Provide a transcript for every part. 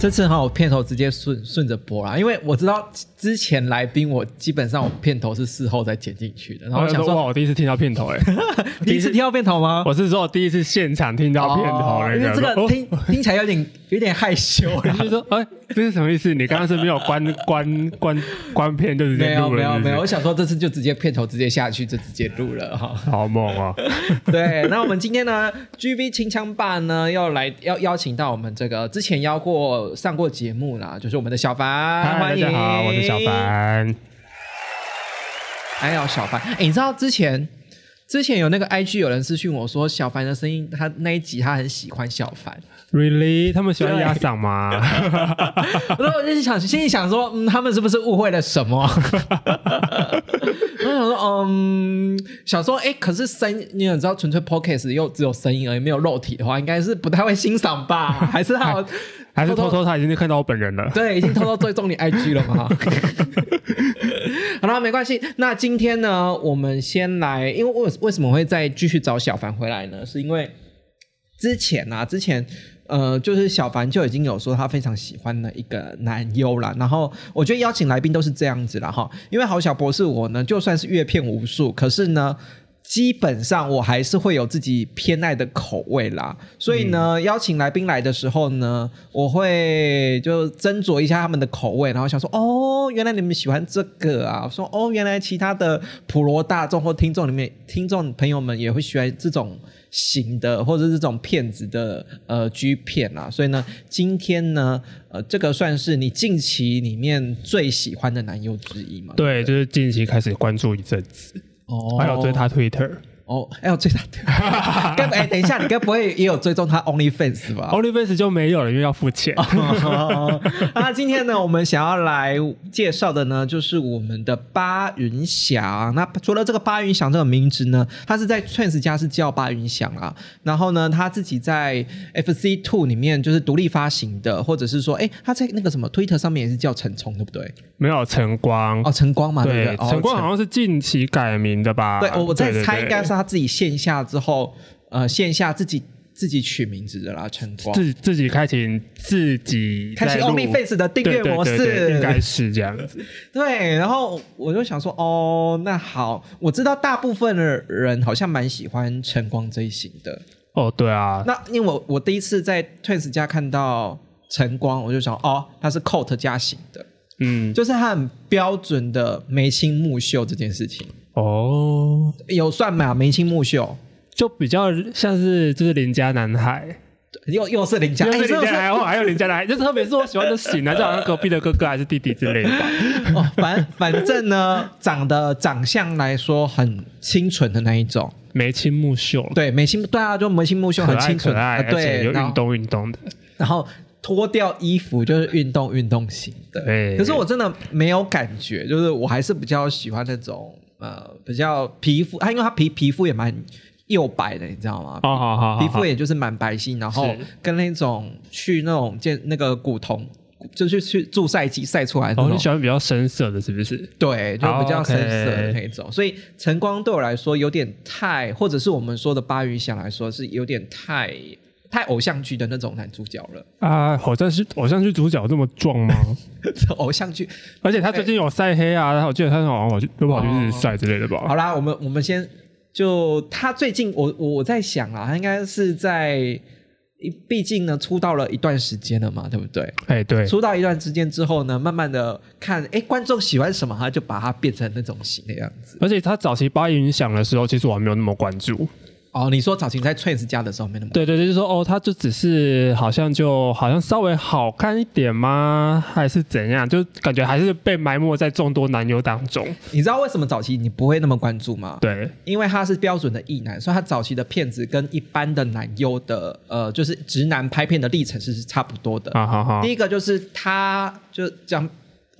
这次哈，我片头直接顺顺着播啦，因为我知道之前来宾我基本上我片头是事后再剪进去的，然后我想说，哇，我第一次听到片头哎，第一次听到片头吗？我是说我第一次现场听到片头，因为这个听听起来有点有点害羞，就是说，哎，这是什么意思？你刚刚是没有关关关关片就直接录了？没有没有没有，我想说这次就直接片头直接下去就直接录了哈，好猛啊！对，那我们今天呢，G V 清枪霸呢要来要邀请到我们这个之前邀过。上过节目啦，就是我们的小凡，欢迎，大家好，我是小凡。哎呦，小凡，哎，你知道之前之前有那个 IG 有人私讯我说，小凡的声音，他那一集他很喜欢小凡，Really？他们喜欢压嗓吗？然后 我就想，心里想说，嗯，他们是不是误会了什么？我想说，嗯，想说，哎，可是声，你也知道，纯粹 Podcast 又只有声音而已，没有肉体的话，应该是不太会欣赏吧？还是他？还是偷偷他已经看到我本人了，对，已经偷偷追踪你 IG 了嘛？好了，没关系。那今天呢，我们先来，因为为为什么会再继续找小凡回来呢？是因为之前啊，之前呃，就是小凡就已经有说他非常喜欢的一个男优了。然后我觉得邀请来宾都是这样子了哈，因为好小博士我呢，就算是阅片无数，可是呢。基本上我还是会有自己偏爱的口味啦，所以呢，邀请来宾来的时候呢，我会就斟酌一下他们的口味，然后想说，哦，原来你们喜欢这个啊，说哦，原来其他的普罗大众或听众里面，听众朋友们也会喜欢这种型的或者这种骗子的呃 G 片啊，所以呢，今天呢，呃，这个算是你近期里面最喜欢的男优之一嘛？对，就是近期开始关注一阵子。还有追他 Twitter。哦，还有追他，该 哎，等一下，你该不会也有追踪他 OnlyFans 吧？OnlyFans 就没有了，因为要付钱。那今天呢，我们想要来介绍的呢，就是我们的巴云祥。那除了这个巴云祥这个名字呢，他是在 Trans 家是叫巴云祥啊。然后呢，他自己在 FC Two 里面就是独立发行的，或者是说，哎，他在那个什么 Twitter 上面也是叫陈冲，对不对？没有晨光哦，晨光嘛，对，晨光好像是近期改名的吧？对，我在猜应该是。他自己线下之后，呃，线下自己自己取名字的啦，晨光自自己开启自己开启 OnlyFace 的订阅模式，应该是这样子。对，然后我就想说，哦，那好，我知道大部分的人好像蛮喜欢晨光这一型的。哦，对啊。那因为我我第一次在 Twins 家看到晨光，我就想，哦，他是 Coat 加型的，嗯，就是他很标准的眉清目秀这件事情。哦，有算吗？眉清目秀，就比较像是就是邻家男孩，又又是邻家，又是邻家男孩，还有邻家男孩，就特别是我喜欢的型啊，就好像隔壁的哥哥还是弟弟之类的。哦，反反正呢，长得长相来说很清纯的那一种，眉清目秀，对，眉清对啊，就眉清目秀，很清纯，对，有运动运动的，然后脱掉衣服就是运动运动型的。对，可是我真的没有感觉，就是我还是比较喜欢那种。呃，比较皮肤，他因为他皮皮肤也蛮又白的，你知道吗？哦，好好，皮肤也就是蛮白皙，然后跟那种去那种见那个古铜，就是去驻晒机晒出来的。哦，你喜欢比较深色的，是不是？对，就比较深色的那种。所以晨光对我来说有点太，或者是我们说的巴鱼想来说是有点太。太偶像剧的那种男主角了啊！好像是偶像剧主角这么壮吗？偶像剧，而且他最近有晒黑啊，然后我记得他好像跑去又跑去日晒之类的吧。好啦，我们我们先就他最近，我我在想啊，他应该是在，毕竟呢出道了一段时间了嘛，对不对？哎，对，出道一段时间之后呢，慢慢的看，哎，观众喜欢什么，他就把它变成那种型的样子。而且他早期八音响的时候，其实我还没有那么关注。哦，你说早期在 Trans 家的时候没那么对对对，就说哦，他就只是好像就好像稍微好看一点吗？还是怎样？就感觉还是被埋没在众多男优当中。你知道为什么早期你不会那么关注吗？对，因为他是标准的异男，所以他早期的片子跟一般的男优的呃，就是直男拍片的历程是是差不多的。啊好好第，一个就是他就讲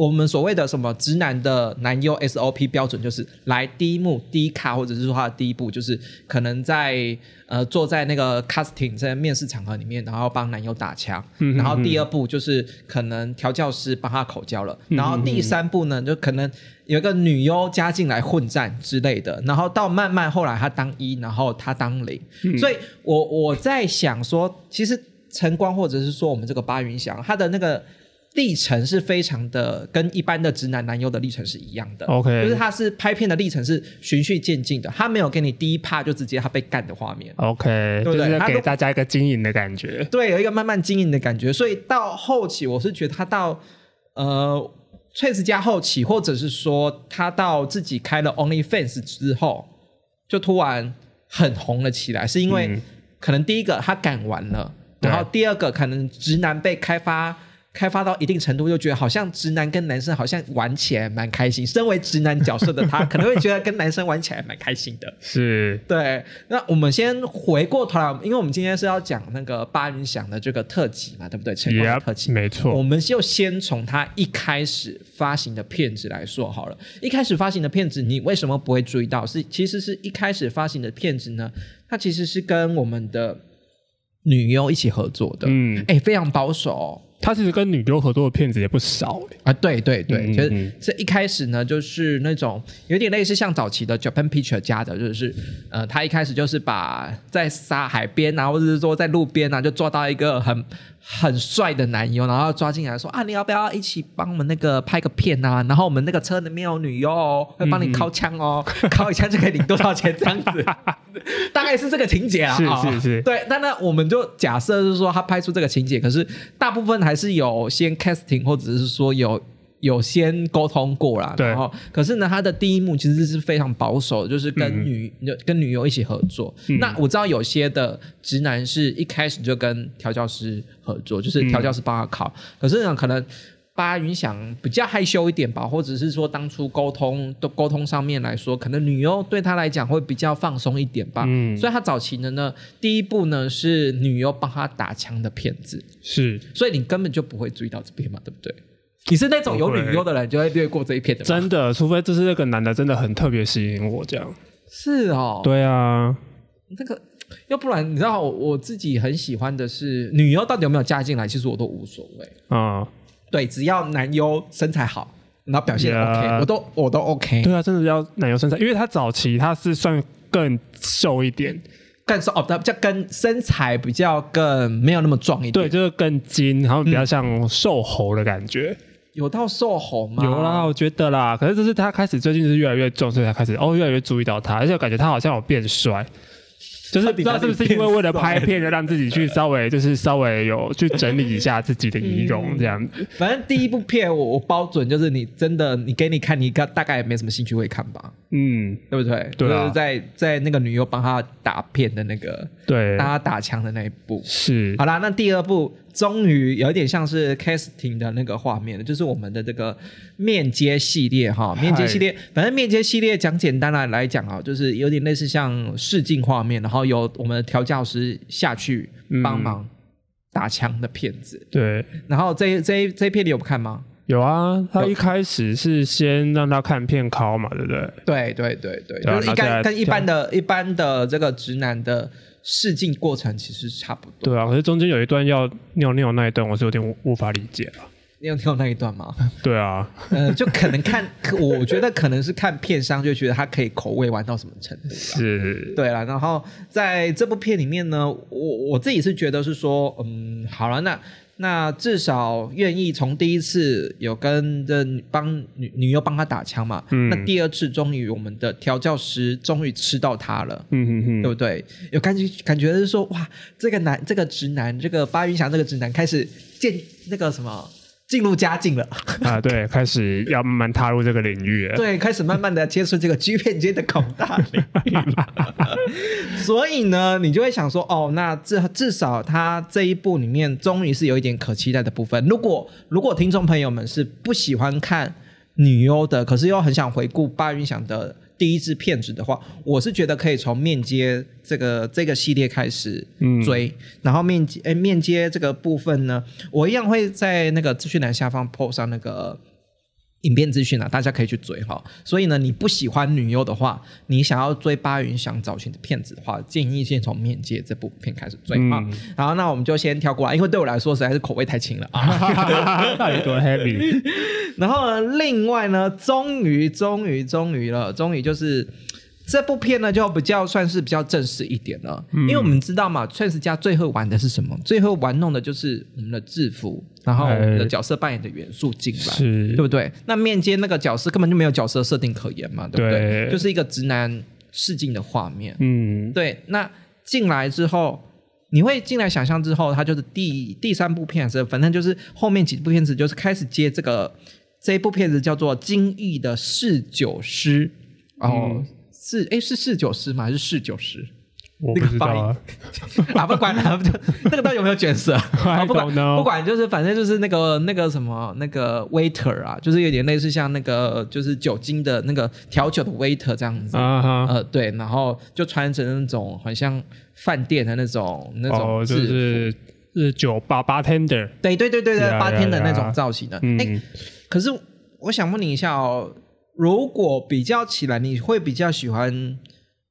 我们所谓的什么直男的男优 SOP 标准，就是来第一幕第一卡，或者是说他的第一步，就是可能在呃坐在那个 casting 在面试场合里面，然后帮男优打枪，嗯然后第二步就是可能调教师帮他口交了，嗯然后第三步呢就可能有一个女优加进来混战之类的，然后到慢慢后来他当一，然后他当零，嗯。所以我我在想说，其实晨光或者是说我们这个八云翔，他的那个历程是非常的跟一般的直男男优的历程是一样的。OK 就是他是拍片的历程是循序渐进的，他没有给你第一趴就直接他被干的画面。OK，对不就是对他给大家一个经营的感觉。对，有一个慢慢经营的感觉，所以到后期，我是觉得他到呃 Trace 加后期，或者是说他到自己开了 OnlyFans 之后，就突然很红了起来，是因为嗯可能第一个他敢玩了，对然后第二个可能直男被开发。开发到一定程度，就觉得好像直男跟男生好像玩起来蛮开心。身为直男角色的他，可能会觉得跟男生玩起来蛮开心的。是，对，那我们先回过头来，因为我们今天是要讲那个八云响的这个特辑嘛，对不对？晨光的 Yep，特辑，没错我们就先从他一开始发行的片子来说好了。一开始发行的片子，你为什么不会注意到？是其实是一开始发行的片子呢，它其实是跟我们的女优一起合作的，嗯，哎，非常保守、哦。他其实跟女优合作的片子也不少。欸啊，对对对，其实嗯嗯。这一开始呢，就是那种有点类似像早期的 Japan Picture 家的，就是呃，他一开始就是把在沙海边啊，或者是说在路边啊，就做到一个很很帅的男优，然后抓进来说啊，你要不要一起帮我们那个拍个片啊？然后我们那个车里面有女优哦，会帮你敲枪哦，敲一枪就可以领多少钱这样子，大概是这个情节啊。是啊是是对，那那我们就假设是说他拍出这个情节，可是大部分还是有先 casting 或者是说有有先沟通过啦。然后可是呢，他的第一幕其实是非常保守，就是跟嗯女、跟女优一起合作。那我知道有些的直男是一开始就跟调教师合作，就是调教师帮他考，可是呢，可能。巴云想比较害羞一点吧，或者是说当初沟通的沟通上面来说，可能女优对他来讲会比较放松一点吧。嗯所以他早期的呢，第一步呢是女优帮他打枪的片子，是所以你根本就不会注意到这边嘛，对不对？你是那种有女优的人，就会略过这一片的。真的，除非就是那个男的真的很特别吸引我这样。是哦，对啊，那个，要不然你知道我我自己很喜欢的是女优到底有没有加进来，其实我都无所谓。啊、对，只要男优身材好，然后表现 OK，我都我都 OK。对啊，真的要男优身材，因为他早期他是算更瘦一点，更瘦哦，比较跟身材比较更没有那么壮一点。对，，就是更精，然后比较像瘦猴的感觉。有到瘦猴吗？有啦，我觉得啦，可是这是他开始最近是越来越重，所以才开始哦越来越注意到他，而且感觉他好像有变帅。就是不知道是不是因为为了拍片，就让自己去稍微就是稍微有去整理一下自己的仪容这样子。反正第一部片我我包准就是你真的你给你看，你大大概也没什么兴趣会看吧，嗯，对不对？对啊就是在在那个女优帮他打片的那个对帮，他打枪的那一部。是好啦，那第二部终于有一点像是 casting 的那个画面了，就是我们的这个面接系列哈，面接系列，反正面接系列讲简单来来讲啊，就是有点类似像试镜画面，然后有我们的调教师下去帮忙打枪的片子。对。然后这这这一片你有看吗？有啊，他一开始是先让他看片考嘛，对不对？对对对对，对啊就是一那现在般跟一般的一般的这个直男的试镜过程其实差不多。对啊，可是中间有一段要尿尿那一段，我是有点无无法理解了。尿尿那一段吗？对啊，呃，就可能看，我觉得可能是看片商就觉得他可以口味玩到什么程度啦。是，对了，然后在这部片里面呢，我我自己是觉得是说，嗯，好了，那那至少愿意从第一次有跟这帮女女优帮他打枪嘛，嗯那第二次终于我们的调教师终于吃到他了。嗯哼哼，对不对？有感觉感觉是说，哇，这个男，这个直男，这个巴云翔这个直男开始见那个什么进入佳境了，啊，对，开始要慢慢踏入这个领域了。对，开始慢慢的接触这个 G 片界的广大领域了。所以呢，你就会想说，哦，那至至少他这一部里面终于是有一点可期待的部分。如果如果听众朋友们是不喜欢看女优的，可是又很想回顾八云想的第一支片子的话，我是觉得可以从面接这个这个系列开始追，然后面接诶面接这个部分呢，我一样会在那个资讯栏下方 post 上那个。影片资讯啊，大家可以去追哈。所以呢，你不喜欢女优的话，你想要追巴云想找寻的片子的话，建议先从《面界》这部片开始追啊。然后，那我们就先跳过来，因为对我来说实在是口味太轻了啊。到底多 heavy？然后呢，另外呢，终于，终于，终于了，终于就是。这部片呢，就比较算是比较正式一点了，因为我们知道嘛，Trans 家最后玩的是什么？最后玩弄的就是我们的制服，然后我们的角色扮演的元素进来，对不对？那面接那个角色根本就没有角色设定可言嘛，对不对？就是一个直男试镜的画面，嗯，对。那进来之后，你会进来想象之后，它就是第第三部片子，反正就是后面几部片子就是开始接这个这一部片子叫做《精益的侍酒师》哦。是哎，是四九师吗？还是四九师？我不知道啊，啊不管了，那个到底有没有卷舌？不管不管，就是反正就是那个那个什么那个 waiter 啊，就是有点类似像那个就是酒精的那个调酒的 waiter 这样子啊呃对，然后就穿成那种很像饭店的那种那种就是是酒吧 bartender，对对对对对 bartender 那种造型的。哎，可是我想问你一下哦。如果比较起来，你会比较喜欢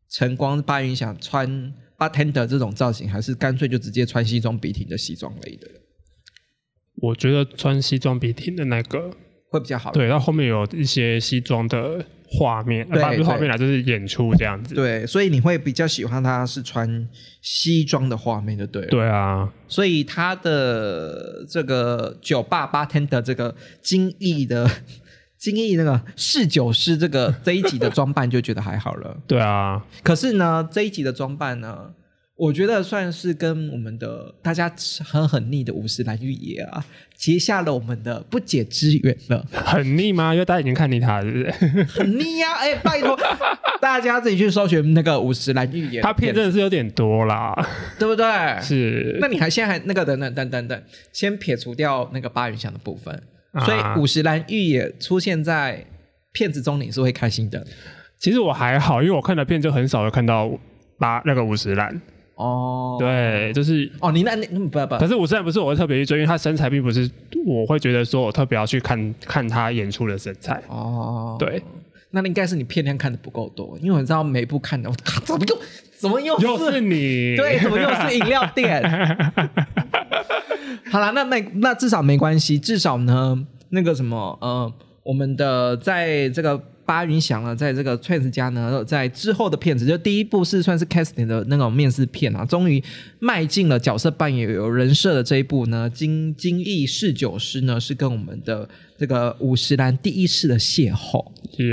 晨光八云想穿 bartender 这种造型，还是干脆就直接穿西装笔挺的西装类的？我觉得穿西装笔挺的那个会比较好。对，它后面有一些西装的画面，不是画面啦，就是演出这样子。对，所以你会比较喜欢他是穿西装的画面，就对了。对啊，所以他的这个酒吧 bartender 这个精益的。金毅那个侍酒师这个这一集的装扮就觉得还好了。对啊，可是呢，这一集的装扮呢，我觉得算是跟我们的大家很很腻的五十岚玉野啊，结下了我们的不解之缘了。很腻吗？因为大家已经看腻他，是不是？很腻呀！哎，拜托 大家自己去搜寻那个五十岚玉野，他片真的是有点多啦，对不对？是。那你还现在还那个等等等等等，先撇除掉那个八云香的部分。所以五十岚玉也出现在片子中，你是会开心的。其实我还好，因为我看的片就很少有看到八那个五十岚。哦，对，就是哦，你那那不不，可是五十岚不是我会特别去追，因为他身材并不是我会觉得说我特别要去看看他演出的身材。哦，对，那应该是你片量看的不够多，因为我知道每部看的，我靠，怎么又怎么又又是你？对，怎么又是饮料店？好了，那没那至少没关系，至少呢，那个什么，呃，我们的在这个巴云祥啊，在这个 Trans 家呢，在之后的片子，就第一部是算是 casting 的那种面试片啊，终于迈进了角色扮演有人设的这一步呢，金金翼侍酒师呢是跟我们的这个五十岚第一次的邂逅，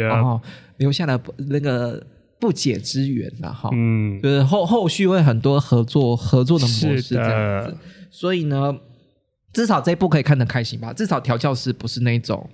然后留下了那个不解之缘了哈，嗯，就是后后续会很多合作合作的模式这样子，所以呢。至少这一部可以看得开心吧？至少调教师不是那种，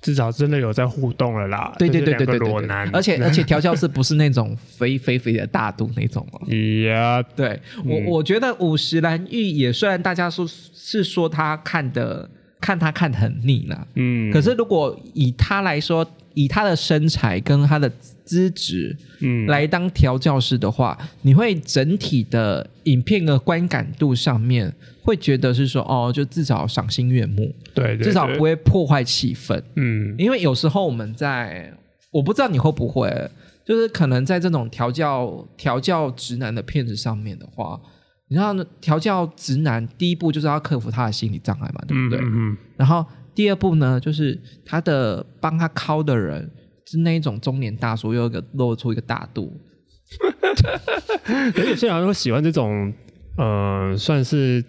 至少真的有在互动了啦。对对对对对对，而且 而且调教师不是那种肥肥肥的大肚那种哦。呀，对我我觉得五十岚玉也虽然大家说是说他看的看他看的很腻了，嗯，可是如果以他来说。以他的身材跟他的资质，嗯，来当调教师的话，你会整体的影片的观感度上面会觉得是说，哦，就至少赏心悦目，对，至少不会破坏气氛，嗯，因为有时候我们在，我不知道你会不会，就是可能在这种调教调教直男的片子上面的话，你知道调教直男第一步就是要克服他的心理障碍嘛，对不对？嗯，然后。第二步呢，就是他的帮他敲的人是那一种中年大叔，又一个露出一个大肚。有些人会喜欢这种，呃，算是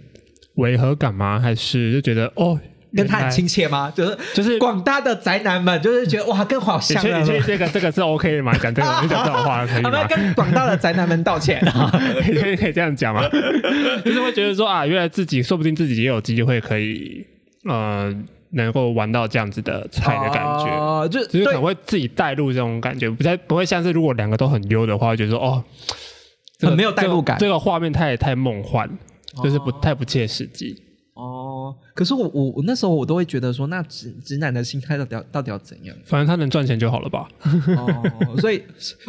违和感吗？还是就觉得哦，跟他很亲切吗？就是就是广大的宅男们，就是觉得哇，更好像了。这这个这个是 OK 的吗？讲这个讲这种话可以吗？我们跟广大的宅男们道歉啊，可以可以这样讲吗？就是会觉得说啊，原来自己说不定自己也有机会可以，呃。能够玩到这样子的菜的感觉。哦，就就是可能会自己带入这种感觉，不太不会像是如果两个都很优的话，会觉得说哦，这个很没有代入感这个这个画面太太梦幻，就是不哦太不切实际。哦，可是我我我那时候我都会觉得说，那直直男的心态到底要到底要怎样？反正他能赚钱就好了吧？哦，所以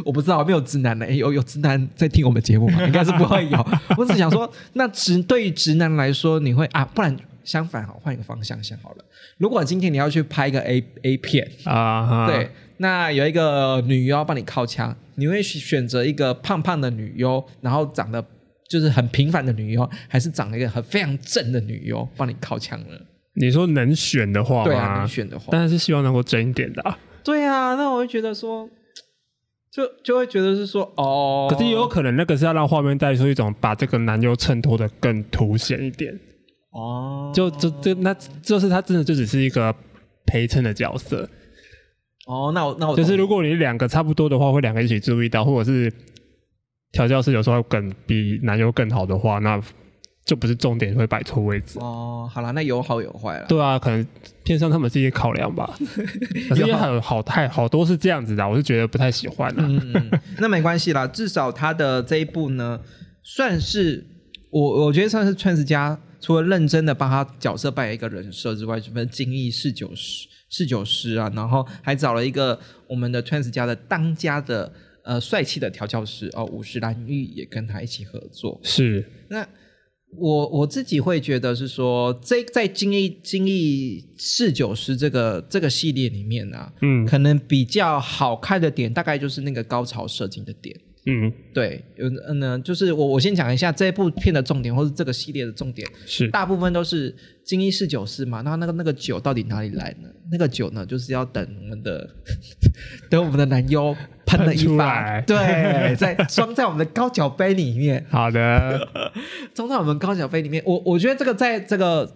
我不知道没有直男的，诶有有直男在听我们节目吗？应该是不会有。我只想说，那直对于直男来说，你会啊，不然相反好，换一个方向想好了。如果今天你要去拍一个 A A 片，啊哈，对，那有一个女优帮你靠枪，你会选择一个胖胖的女优，然后长得就是很平凡的女优，还是长了一个很非常正的女优帮你靠枪呢？你说能选的话对啊，能？选的话，当然是希望能够真一点的、啊，对啊，那我会觉得说，就就会觉得是说，哦，可是也有可能那个是要让画面带出一种把这个男优衬托的更凸显一点，哦，就就这那就是他真的就只是一个陪衬的角色，哦，那我那我就是如果你两个差不多的话，会两个一起注意到，或者是调教师有时候更比男友更好的话，那就不是重点会摆错位置。哦，好了，那有好有坏了。对啊，可能偏向他们是一些考量吧。可是也很好太好多是这样子的啊，我是觉得不太喜欢啊。嗯，嗯，那没关系啦，至少他的这一部呢，算是我我觉得算是 Trans 家除了认真的帮他角色扮演一个人设之外，什么精益侍酒师侍酒师啊，然后还找了一个我们的 Trans 家的当家的呃帅气的调教师哦，五十岚玉也跟他一起合作。是，那我我自己会觉得是说，这在精益精益侍酒师这个这个系列里面啊，嗯可能比较好看的点，大概就是那个高潮设计的点。嗯，对，有嗯呢，就是我我先讲一下这部片的重点，或是这个系列的重点，是大部分都是精一侍酒师嘛。那那个那个酒到底哪里来呢？那个酒呢，就是要等我们的 等我们的男优喷了一发，对，在装在我们的高脚杯里面，好的，装在我们高脚杯里面。我我觉得这个在这个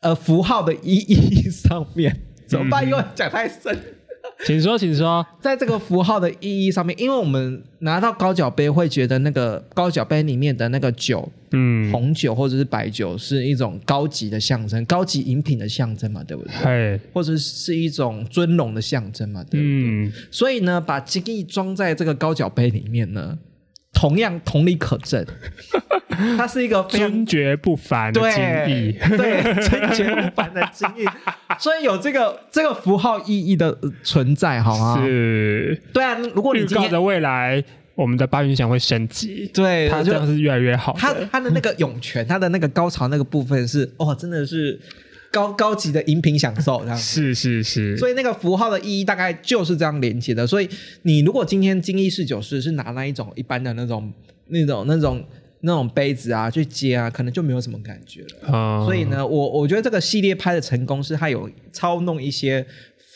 呃符号的意义上面，怎么办？因为讲太深。请说，请说。在这个符号的意义上面，因为我们拿到高脚杯，会觉得那个高脚杯里面的那个酒，嗯，红酒或者是白酒，是一种高级的象征，高级饮品的象征嘛，对不对？嘿，或者是一种尊荣的象征嘛，对不对？嗯，所以呢，把精力装在这个高脚杯里面呢，同样同理可证，它是一个尊爵不凡的精对益，对，尊爵不凡的精益，所以有这个这个符号意义的呃存在，好吗？是。对啊，如果你预告着未来我们的八云翔会升级，对，就它这样是越来越好的。他他的那个涌泉，他的那个高潮那个部分是哦，真的是高高级的饮品享受这样子。是是是，所以那个符号的意义大概就是这样连接的。所以你如果今天精益侍酒师是拿那一种一般的那种那种那种那种杯子啊去接啊，可能就没有什么感觉了。嗯，所以呢，我我觉得这个系列拍的成功是它有操弄一些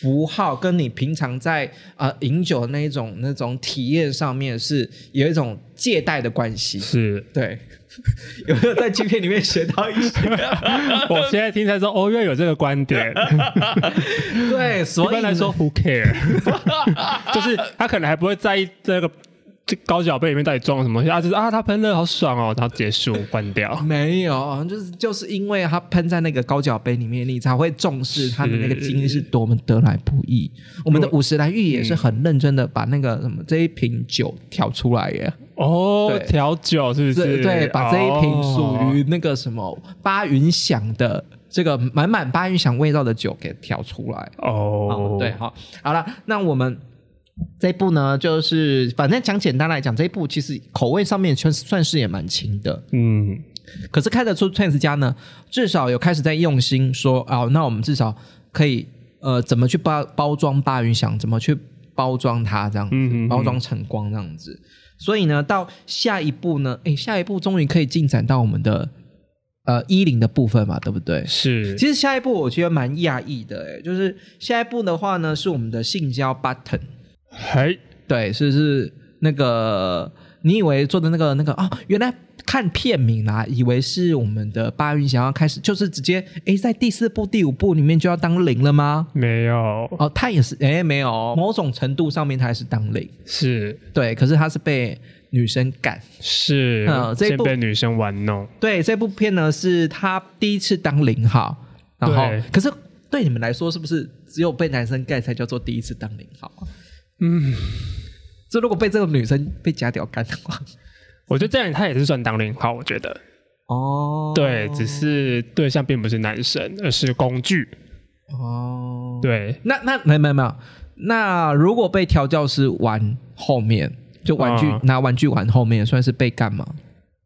符号，跟你平常在呃饮酒的那一种那种体验上面是有一种借贷的关系。是对，有没有在剧片里面学到一些？我现在听才说，哦，原来有这个观点。对，一所以呢般来说，Who care？就是他可能还不会在意这个这高脚杯里面到底装了什么啊，就是啊，它喷了好爽哦，然后结束 关掉。没有，就是就是因为它喷在那个高脚杯里面，你才会重视它的那个经历是多么得来不易。我们的五十来玉也是很认真的把那个什么这一瓶酒调出来耶，哦，调酒是不是？对对，把这一瓶哦属于那个什么八云响的这个满满八云响味道的酒给调出来。哦哦，，对，好，好了，那我们这一部呢，就是反正讲简单来讲，这一部其实口味上面算算是也蛮轻的，嗯，可是看得出 Trans 家呢，至少有开始在用心说，哦，那我们至少可以呃，怎么去包包装八云响，怎么去包装它这样子，包装成光这样子。所以呢，到下一步呢，哎，下一步终于可以进展到我们的呃一零的部分嘛，对不对？是，其实下一步我觉得蛮讶异的，哎，就是下一步的话呢，是我们的性交 button，嘿，对，是是那个你以为做的那个那个哦，原来看片名啦，以为是我们的八云想要开始，就是直接诶，在第四部、第五部里面就要当零了吗？没有，哦，他也是诶，没有，某种程度上面他还是当零，是。对，可是他是被女生干。是嗯，部被女生玩弄，对，这部片呢是他第一次当零号，然后可是对你们来说，是不是只有被男生干才叫做第一次当零号啊？嗯，这如果被这个女生被假屌干的话，我觉得这样他也是算当零号，我觉得。哦，对，只是对象并不是男生，而是工具。哦，对，那那没没有没有，那如果被调教师玩后面，就玩具、嗯拿玩具玩后面，算是被干吗？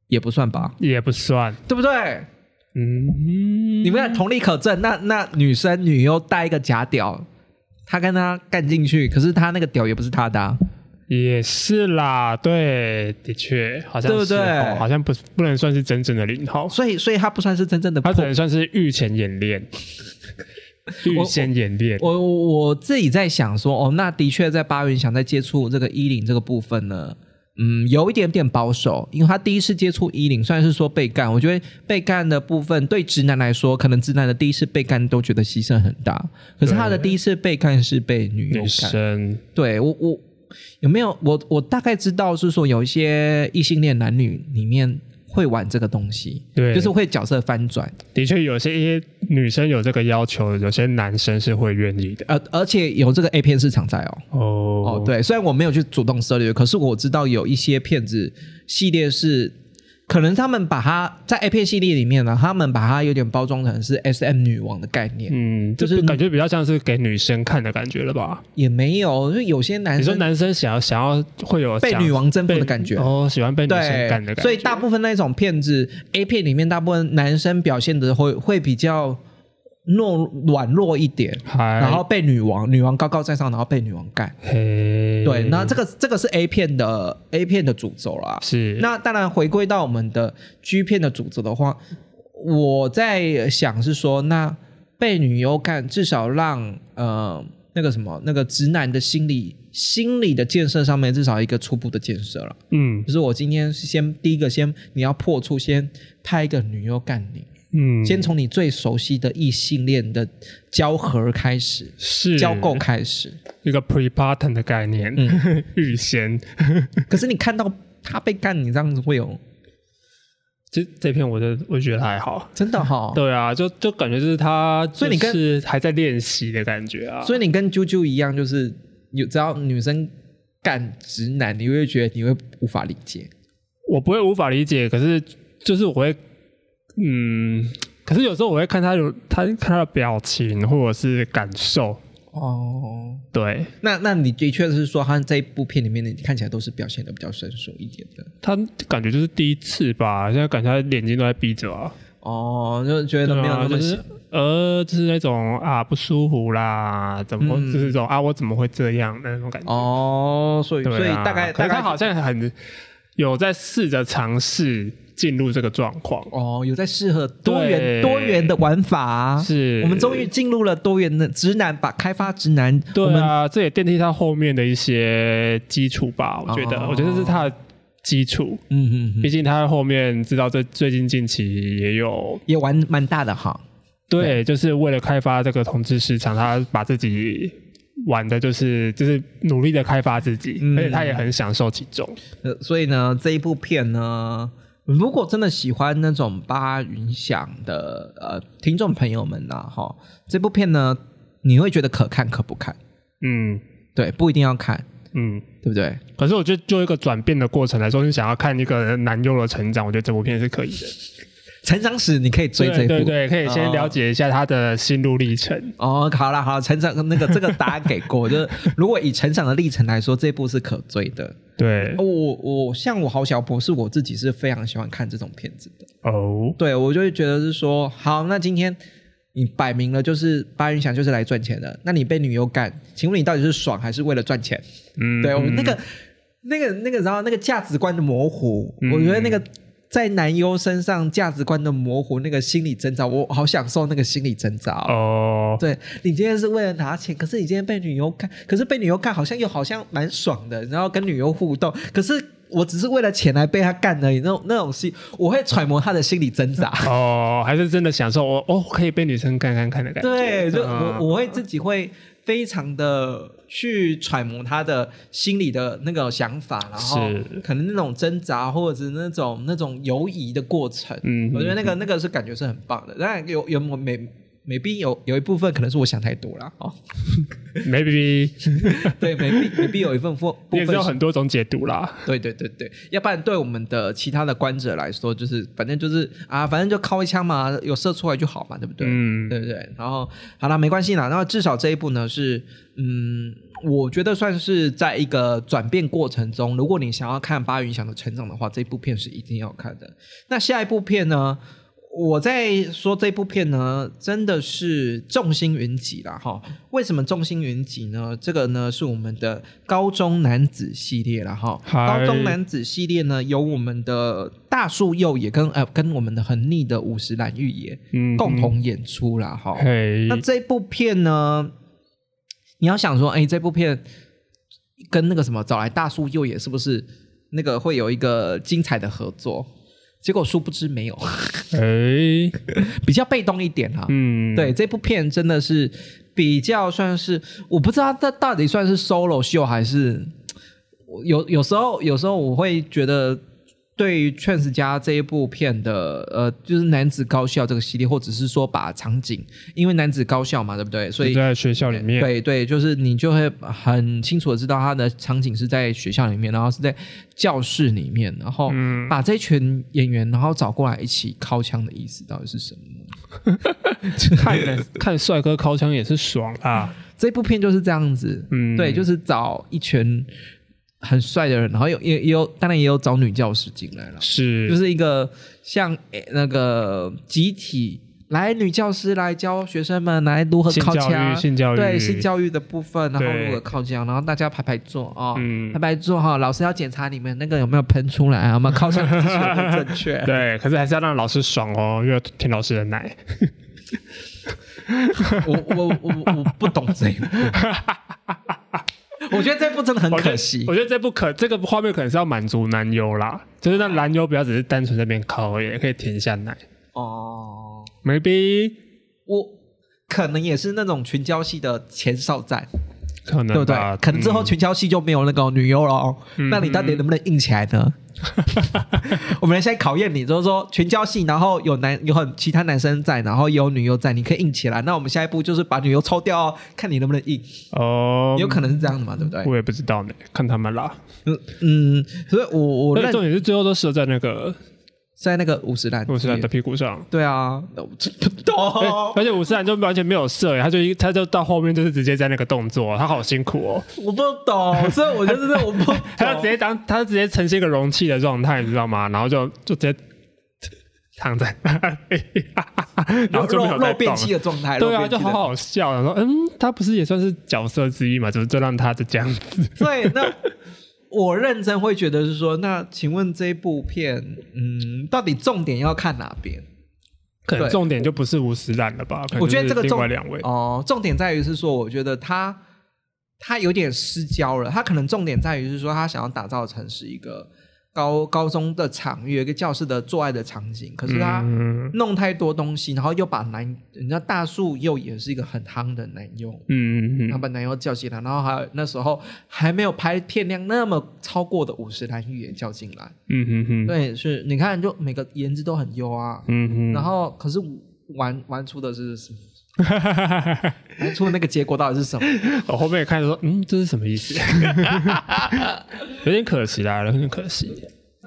也不算吧，也不算。对不对？嗯，你们看同理可证，那那女生女优带一个假屌，她跟他干进去，可是他那个屌也不是他的、啊，也是啦，对，的确，好像是对不对？哦好像不不能算是真正的零号，所以所以他不算是真正的他只能算是御前演练，预先演练。我我自己在想说，哦，那的确在八云想在接触这个衣领这个部分呢，嗯，有一点点保守，因为他第一次接触衣领，虽然是说被干，我觉得被干的部分对直男来说，可能直男的第一次被干都觉得牺牲很大，可是他的第一次被干是被女友女干，生对我我有没有我我大概知道是说有一些异性恋男女里面会玩这个东西，对就是会角色翻转，的确有些女生有这个要求，有些男生是会愿意的。而而且有这个 A 片市场在哦。哦哦，，对，虽然我没有去主动涉猎，可是我知道有一些片子系列是，可能他们把它在 A 片系列里面呢，他们把它有点包装成是 S M 女王的概念，嗯，就就是是感觉比较像是给女生看的感觉了吧？也没有，就有些男你说生男生想要想要会有被女王征服的感觉。哦，喜欢被女生对干的感觉，所以大部分那种片子 A 片里面，大部分男生表现的会会比较懦软弱一点，然后被女王女王高高在上，然后被女王干。嘿，对，那这个这个是 A 片的 A 片的主轴啦。是那当然，回归到我们的 G 片的主轴的话，我在想是说，那被女优干，至少让呃那个什么那个直男的心理心理的建设上面，至少一个初步的建设了。嗯就是我今天先第一个先你要破处，先拍一个女优干你，嗯，先从你最熟悉的异性恋的交合开始，是交媾开始。一个 pre button 的概念，嗯 预先。可是你看到他被干，你这样子会有这这片我就我觉得还好。真的哈、对啊，就就感觉就是他，所以你跟是还在练习的感觉啊。所以你跟啾啾一样，就是有只要女生干直男，你会觉得你会无法理解。我不会无法理解，可是就是我会，嗯，可是有时候我会看他有他看他的表情或者是感受，哦，对那那你的确是说，他这一部片里面，你看起来都是表现的比较生疏一点的。他感觉就是第一次吧，现在感觉他眼睛都在闭着啊，哦，就觉得没有那么啊就是呃，就是那种啊不舒服啦，怎么、嗯就是这种啊我怎么会这样那种感觉。哦，所以、啊所以大概大概可是他好像很有在试着尝试进入这个状况，哦有在适合多元多元的玩法、啊。是我们终于进入了多元的直男，把开发直男。对啊，这也奠定他后面的一些基础吧。我觉得，哦我觉得这是他的基础。嗯嗯嗯，毕竟他后面知道这最近近期也有也玩蛮大的哈。对，就是为了开发这个同志市场，他把自己玩的就是就是努力的开发自己，嗯而且他也很享受其中。呃，所以呢，这一部片呢，如果真的喜欢那种八云响的呃听众朋友们呐、哈，这部片呢，你会觉得可看可不看，嗯对，不一定要看，嗯。对不对？可是我觉得，就一个转变的过程来说，你想要看一个男优的成长，我觉得这部片是可以的。成长史你可以追这一部，对可以先了解一下他的心路历程。哦，好了好了，成长那个这个答案给过，就是如果以成长的历程来说，这部是可追的。对我我像我好小博士，我自己是非常喜欢看这种片子的。哦，对我就会觉得是说，好，那今天你摆明了就是八云翔就是来赚钱的，那你被女友干，请问你到底是爽还是为了赚钱？嗯，对我嗯那个那个那个，然后那个价值观的模糊，嗯我觉得那个。在男优身上价值观的模糊，那个心理挣扎，我好享受那个心理挣扎。哦，对你今天是为了拿钱，可是你今天被女优看，可是被女优看好像又好像蛮爽的，然后跟女优互动，可是我只是为了钱来被她干而已，那种那种心，我会揣摩她的心理挣扎。哦，还是真的享受我哦，可以被女生干干看的感觉。对，就嗯我我会自己会非常的去揣摩他的心里的那个想法，然后是。可能那种挣扎或者是那种那种犹疑的过程，嗯我觉得那个那个是感觉是很棒的。当然有有每 maybe 有有一部分可能是我想太多了哦。maybe 对，maybe maybe 有一份部部分是也是有很多种解读啦。对对对对，要不然对我们的其他的观者来说，就是反正就是啊，反正就靠一枪嘛，有射出来就好嘛，对不对？嗯，对不对？然后好了，没关系啦。然后至少这一部呢是，嗯，我觉得算是在一个转变过程中，如果你想要看巴云翔的成长的话，这部片是一定要看的。那下一部片呢？我在说这部片呢，真的是众星云集啦哈。为什么众星云集呢？这个呢是我们的高中男子系列了哈。高中男子系列呢，有我们的大树佑也跟呃跟我们的很腻的五十岚玉也嗯共同演出了哈。嘿那，这部片呢，你要想说，哎，这部片跟那个什么找来大树佑也是不是那个会有一个精彩的合作？结果殊不知没有，哎，比较被动一点啊、嗯，对，这部片真的是比较算是，我不知道它到底算是 solo 秀还是有有时候有时候我会觉得。对于《劝死家》这一部片的呃，就是男子高校这个系列，或者是说把场景，因为男子高校嘛，对不对？所以在学校里面，对对，就是你就会很清楚的知道他的场景是在学校里面，然后是在教室里面，然后嗯把这群演员然后找过来一起敲枪的意思到底是什么？看人看帅哥掏枪也是爽啊。这部片就是这样子，嗯，对，就是找一群很帅的人，然后有也也有当然也有找女教师进来了，是。就是一个像那个集体来女教师来教学生们来如何性教靠枪育，，性教育，对性教育的部分，然后如何靠枪，然后大家排排坐啊，嗯。排排坐哈，老师要检查你们那个有没有喷出来，有没有靠枪姿势有没有正确。对，可是还是要让老师爽哦，因为舔老师的奶。我我我我不懂这一部，我觉得这部真的很可惜我。觉得这部可这个画面可能是要满足男优啦，就是让男优不要只是单纯在那边靠而已，也可以舔一下奶。哦，Maybe 我可能也是那种群交系的前哨站，可能对不对？可能之后嗯群交系就没有那个女优了哦。那你到底能不能硬起来呢？我们现在考验你，就是说全交系，然后有男有很其他男生在，然后也有女优在，你可以硬起来。那我们下一步就是把女优抽掉哦，看你能不能硬。哦，有可能是这样的嘛，对不对？我也不知道呢，看他们啦。嗯嗯，所以我我重点是最后都设在那个在那个五十岚，五十岚的屁股上。对啊，我不欸懂，而且五十岚就完全没有射，他就一他就到后面就是直接在那个动作，他好辛苦哦，我不懂，所以我就是我不懂，他就直接当他就直接呈现一个容器的状态，你知道吗？然后就就直接躺在那里，然后就没漏有再动漏便器。的状态，对啊，就好好笑。然后嗯，他不是也算是角色之一嘛？就就让他就这样子。对，那我认真会觉得是说，那请问这部片，嗯，到底重点要看哪边？对可能重点就不是吴思兰了吧？我觉得这个另重外两位哦，重点在于是说，我觉得他他有点失焦了。他可能重点在于是说，他想要打造成是一个高高中的场域，有一个教室的做爱的场景，可是他嗯。弄太多东西，然后又把男，人家大树又也是一个很夯的男优。嗯嗯嗯，他把男优叫进来，然后还有那时候还没有拍片量那么超过的五十男玉也叫进来，嗯哼哼，对，是你看就每个颜值都很优啊，嗯哼，然后可是玩玩出的是什么？玩出的那个结果到底是什么？我后面也看说，嗯，这是什么意思？有点可惜啦，有点可惜。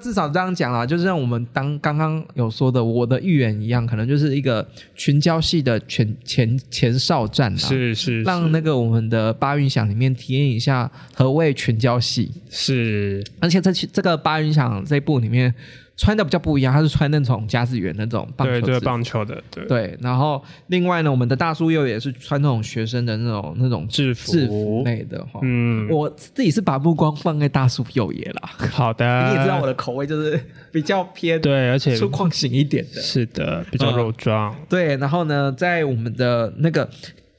至少这样讲啦，就是像我们当刚刚有说的，我的预言一样，可能就是一个群交系的前前前哨战啦，是是让那个我们的八云响里面体验一下何谓群交系。是而且这期这个八云响这部里面穿的比较不一样，他是穿那种甲子园那种棒球棒球的对。对，然后另外呢，我们的大叔又也是穿那种学生的那种那种制服制服。类的哈。嗯，我自己是把目光放在大叔右爷啦，好的，你也知道我的口味就是比较偏对，而且粗犷型一点的。是的，比较肉壮，对，然后呢，在我们的那个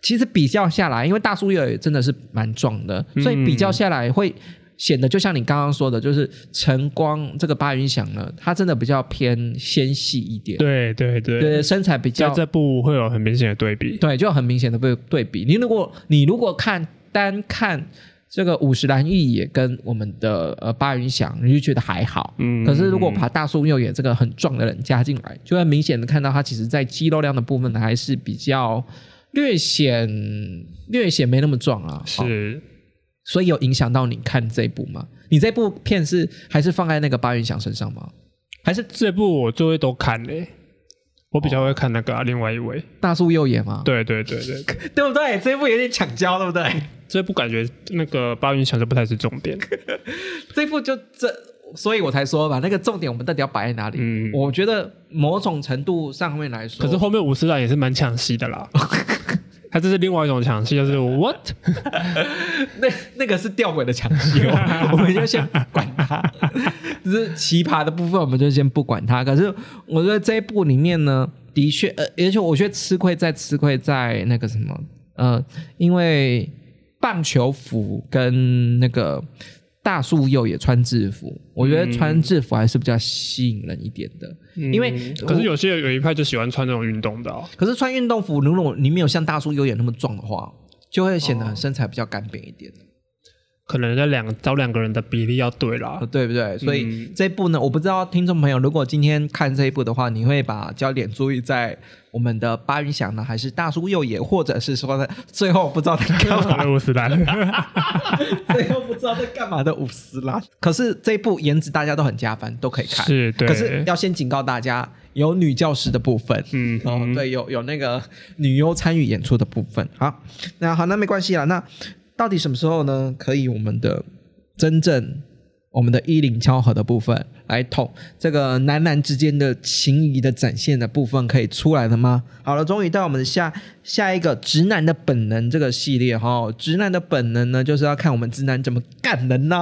其实比较下来，因为大叔右爷真的是蛮壮的，所以比较下来会。显得就像你刚刚说的，就是晨光这个八云响呢，它真的比较偏纤细一点，对对对，对，身材比较在这部会有很明显的对比。对，就很明显的对对比。你如果你如果看单看这个五十岚裕也跟我们的呃八云祥，你就觉得还好。嗯可是如果把大树右也这个很壮的人加进来，就会明显的看到他其实在肌肉量的部分呢，还是比较略显略显没那么壮啊。好是所以有影响到你看这部吗？你这部片是还是放在那个八云翔身上吗？还是这部我就会都看嘞，我比较会看那个啊、另外一位，大树右眼吗？对对对对，对不对？这部有点抢焦，对不对？这部感觉那个八云翔就不太是重点，这部就这，所以我才说吧，那个重点我们到底要摆在哪里？嗯我觉得某种程度上面来说，可是后面五十岚也是蛮抢戏的啦。他这是另外一种抢戏，就是 what？那那个是吊诡的抢戏哦，我们就先管它。只是奇葩的部分，我们就先不管它。可是我觉得这一部里面呢，的确，呃，而且我觉得吃亏在吃亏在那个什么，呃，因为棒球服跟那个大树佑也穿制服，我觉得穿制服还是比较吸引人一点的。因为嗯可是有些有一派就喜欢穿这种运动的、哦，可是穿运动服，如果你没有像大树幼也那么壮的话，就会显得身材比较干瘪一点。可能在两找两个人的比例要对啦呃，。对不对？所以嗯这一部呢，我不知道听众朋友，如果今天看这一部的话，你会把焦点注意在我们的巴云祥呢，还是大叔右野，或者是说呢，最后不知道在干嘛的，五十岚，最后不知道在干嘛的五十啦。可是这一部颜值大家都很加分，都可以看。是对。可是要先警告大家，有女教师的部分，嗯哦，对，有有那个女优参与演出的部分。好，那好，那没关系了。那到底什么时候呢？可以我们的真正我们的衣领交合的部分来捅这个男男之间的情谊的展现的部分可以出来了吗？好了，终于到我们下下一个直男的本能这个系列哈、直男的本能呢，就是要看我们直男怎么干人呢、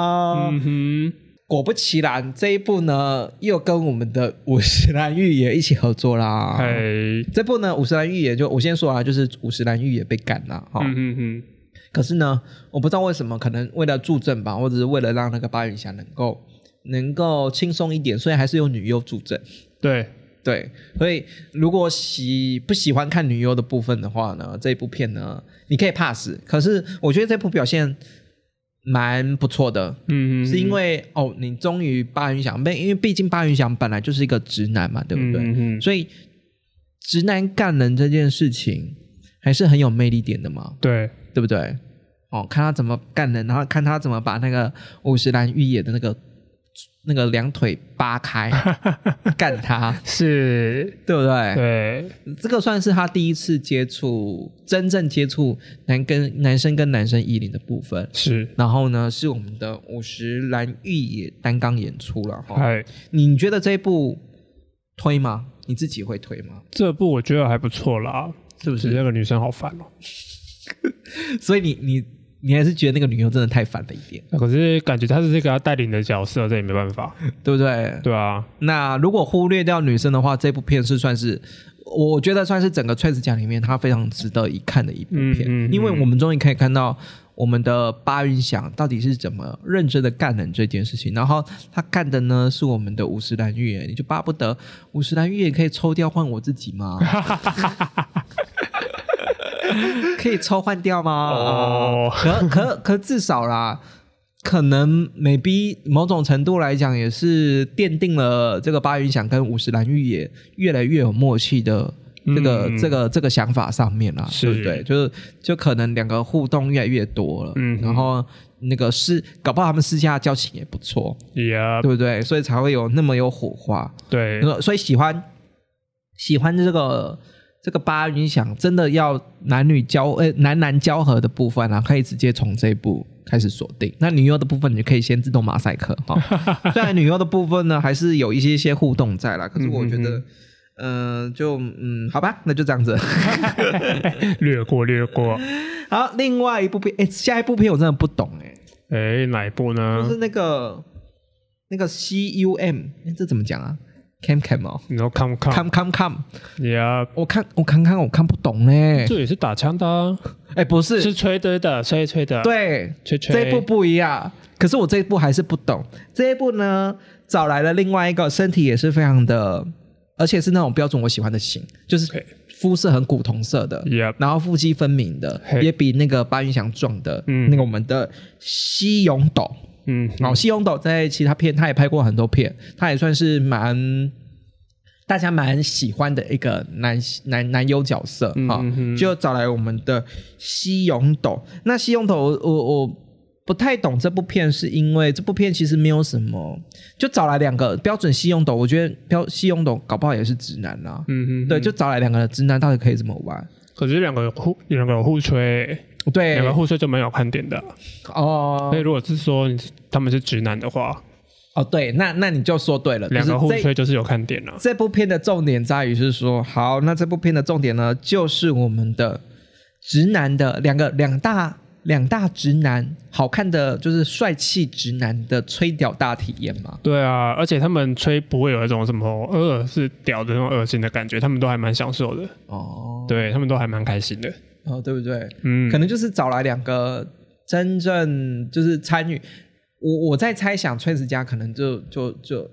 嗯哼，果不其然，这一部呢又跟我们的五十岚玉也一起合作啦。哎，这部呢，五十岚玉也就我先说啊，就是五十岚玉也被干了哈。嗯哼哼，可是呢，我不知道为什么，可能为了助阵吧，或者是为了让那个巴云霞能够能够轻松一点，所以还是有女优助阵。对，对，所以如果喜不喜欢看女优的部分的话呢，这一部片呢，你可以 pass。可是我觉得这部表现蛮不错的，嗯哼，是因为哦，你终于巴云翔被，因为毕竟巴云翔本来就是一个直男嘛，对不对？嗯哼，所以直男干人这件事情还是很有魅力点的嘛，对，对不对？哦，看他怎么干的，然后看他怎么把那个五十岚玉野的那个那个两腿扒开 干他，是，对不对？对，这个算是他第一次接触真正接触男跟男生跟男生衣领的部分。是，然后呢，是我们的五十岚玉野担纲演出了哈。哎，你觉得这一部推吗？你自己会推吗？这部我觉得还不错啦，是不是那个女生好烦哦。所以你你你还是觉得那个女优真的太烦了一点，可是感觉她是这个要带领的角色，这也没办法。对不对？对啊，那如果忽略掉女生的话，这部片是算是。我觉得算是整个崔子奖里面，它非常值得一看的一部片，嗯嗯嗯因为我们终于可以看到我们的巴云响到底是怎么认真的干人这件事情。然后他干的呢是我们的五十岚玉野，你就巴不得五十岚玉野可以抽掉换我自己吗？可以抽换掉吗？哦可可可至少啦，可能 maybe 某种程度来讲，也是奠定了这个八云响跟五十岚玉也越来越有默契的这个、嗯这个这个想法上面啦，是对不对？就是就可能两个互动越来越多了，嗯然后那个私搞不好他们私下交情也不错，也对不对？所以才会有那么有火花。对，所以喜欢喜欢这个这个八音响，真的要男女交呃男男交合的部分啊，可以直接从这一部开始锁定。那女优的部分，你就可以先自动马赛克哈。虽然女优的部分呢，还是有一些些互动在啦，可是我觉得。嗯，就嗯，好吧，那就这样子。略过略过。好，另外一部片，哎，下一部片我真的不懂哎，哎，哪一部呢就呢是？那个那个 C U M，诶这怎么讲啊？Cam Cam 哦你说 come come，，Come Come Come，也我看我看看我看不懂嘞。这也是打枪的啊，哎，不是，是吹的的，吹吹的，，对，吹吹。这一部不一样。可是我这一部还是不懂。这一部呢，找来了另外一个身体也是非常的而且是那种标准我喜欢的型，就是肤色很古铜色的 Yep 然后腹肌分明的，嘿也比那个巴云翔壮的，嗯那个我们的西勇斗。嗯，然后西勇斗在其他片他也拍过很多片，他也算是蛮大家蛮喜欢的一个男男男优角色啊、嗯哼就找来我们的西勇斗。那西勇斗我我我不太懂这部片，是因为这部片其实没有什么，就找来两个标准西勇斗，我觉得标西勇斗搞不好也是直男啦、嗯哼，对，就找来两个直男，到底可以怎么玩？可是两个互两个有互吹，对两，个互吹就蛮有看点的。哦所以如果是说他们是直男的话，哦，对，那那你就说对了，两个互吹就是有看点了。这部片的重点在于是说，好，那这部片的重点呢，就是我们的直男的两个两大两大直男，好看的就是帅气直男的吹屌大体验嘛。对啊，而且他们吹不会有一种什么恶是屌的那种恶心的感觉，他们都还蛮享受的，哦，对他们都还蛮开心的。哦，对不对？嗯，可能就是找来两个真正就是参与。我我在猜想，崔子佳可能就就就，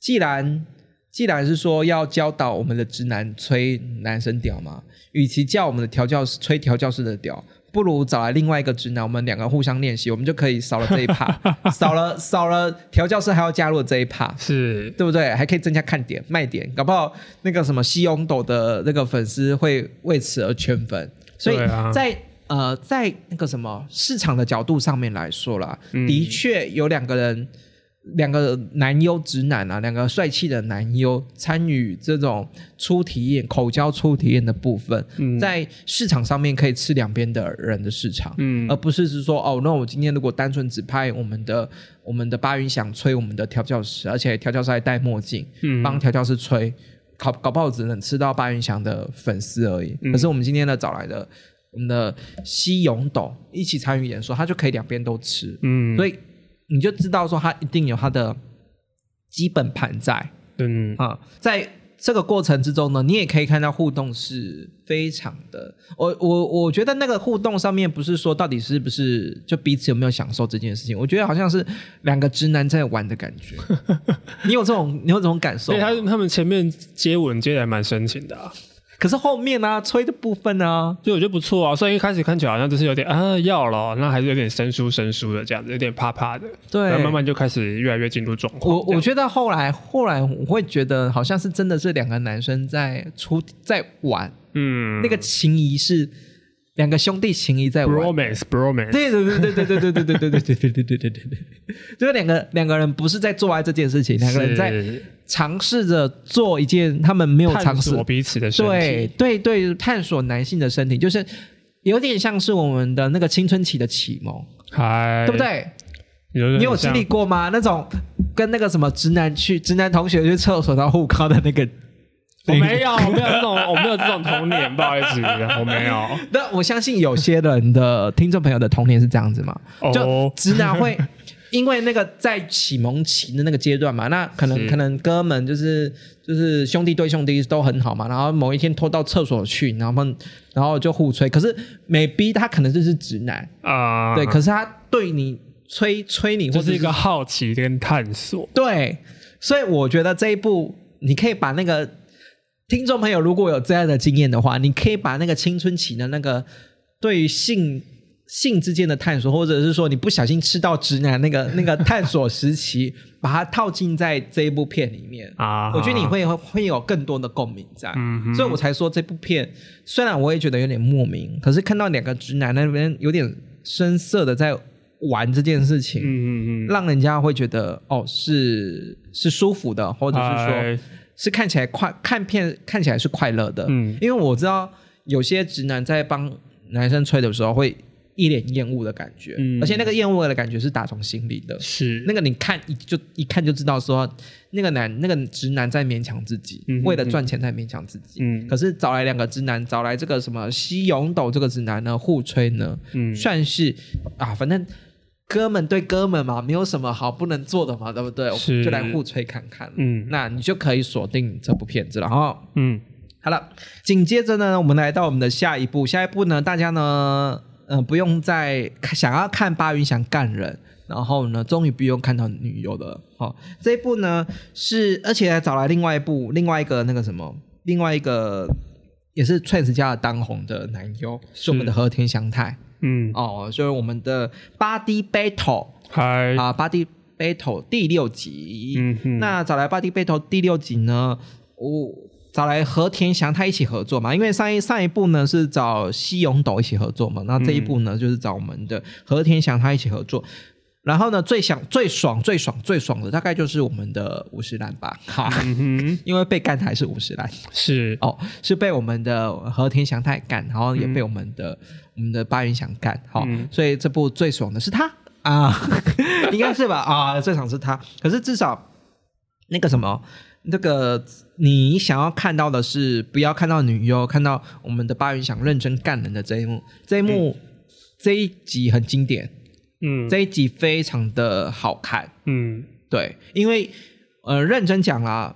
既然既然是说要教导我们的直男吹男生屌嘛，与其叫我们的调教师吹调教师的屌，不如找来另外一个直男，我们两个互相练习，我们就可以少了这一趴，少了少了调教师还要加入这一趴。是对不对？还可以增加看点、卖点，搞不好那个什么西勇斗的那个粉丝会为此而圈粉。所以在、呃，在那个什么市场的角度上面来说啦，嗯的确有两个人，两个男优直男啊，两个帅气的男优参与这种初体验、口交初体验的部分，嗯在市场上面可以吃两边的人的市场。嗯而不是是说哦，那我今天如果单纯只拍我们的我们的巴云想吹我们的调教师，而且调教师还戴墨镜，嗯帮调教师吹，搞搞不好只能吃到巴云祥的粉丝而已。嗯可是我们今天呢找来的我们的西勇斗一起参与演说，他就可以两边都吃，嗯，所以你就知道说他一定有他的基本盘在嗯啊、在。这个过程之中呢，你也可以看到互动是非常的，我我我觉得那个互动上面不是说到底是不是就彼此有没有享受这件事情，我觉得好像是两个直男在玩的感觉。你有这种你有这种感受对？他他们前面接吻接的还蛮深情的啊，可是后面呢、吹的部分呢、所以我觉得不错啊。虽然一开始看起来好像就是有点啊要了，那还是有点生疏生疏的这样子，有点怕怕的。对然后慢慢就开始越来越进入状况。我我觉得后来后来我会觉得好像是真的是两个男生在出在玩，嗯那个情谊是两个兄弟情谊在玩。bromance bromance，对对对对对对对对对对对对对对对对对，就是两个两个人不是在做爱这件事情，两个人在尝试着做一件他们没有尝试探索彼此的身体。对对对，探索男性的身体，就是有点像是我们的那个青春期的启蒙，嗨对不？对？有你有经历过吗？那种跟那个什么直男去直男同学去厕所然后互靠的那个？我没有，我没有这种，我没有这种童年，不好意思，我没有。那我相信有些人的听众朋友的童年是这样子嘛，就哦，直男会 因为那个在启蒙期的那个阶段嘛，那可能可能哥们就是就是兄弟对兄弟都很好嘛，然后某一天拖到厕所去，然后然后就互吹，可是美逼他可能就是直男，啊，对，可是他对你吹吹你，或是一个好奇跟探索。对，所以我觉得这一部你可以把那个听众朋友如果有这样的经验的话，你可以把那个青春期的那个对于性性之间的探索，或者是说你不小心吃到直男那个 那个探索时期，把它套进在这一部片里面。啊，我觉得你会会有更多的共鸣在，嗯所以我才说这部片虽然我也觉得有点莫名，可是看到两个直男那边有点深色的在玩这件事情，嗯嗯嗯，让人家会觉得哦是是舒服的，或者是说哎是看起来快看片看起来是快乐的。嗯因为我知道有些直男在帮男生吹的时候会一脸厌恶的感觉，嗯而且那个厌恶的感觉是打从心里的。是那个你看一就一看就知道说那个男那个直男在勉强自己，嗯为了赚钱在勉强自己。嗯可是找来两个直男，找来这个什么西勇斗这个直男呢互吹呢，嗯算是啊，反正哥们对哥们嘛，没有什么好不能做的嘛，对不对？我是们就来互吹看看。嗯那你就可以锁定这部片子了哈。嗯好了，紧接着呢，我们来到我们的下一步。下一步呢，大家呢，呃，不用再看想要看巴云想干人，然后呢，终于不用看到女优了。好、这一部呢是，而且还找来另外一部，另外一个那个什么，另外一个也是 Trans 家的当红的男优，是我们的和田祥太嗯，哦，就是我们的 Body Battle 嗨，啊，Body Battle 第六集。嗯哼，那找来 Body Battle 第六集呢，我找来和田祥他一起合作嘛，因为上一上一部呢是找西永斗一起合作嘛，那这一部呢、就是找我们的和田祥他一起合作。然后呢，最想、最爽、最爽、最爽的大概就是我们的五十岚吧，哈，嗯，因为被干的还是五十岚。是，哦，是被我们的和田祥太干，然后也被我们的、我们的八云祥干，好、嗯。所以这部最爽的是他。啊，应该是吧？啊，最爽是他，可是至少那个什么。那个你想要看到的是，不要看到女优，看到我们的八云祥认真干人的这一幕，这一幕、这一集很经典，嗯，这一集非常的好看，嗯，对，因为呃，认真讲啦，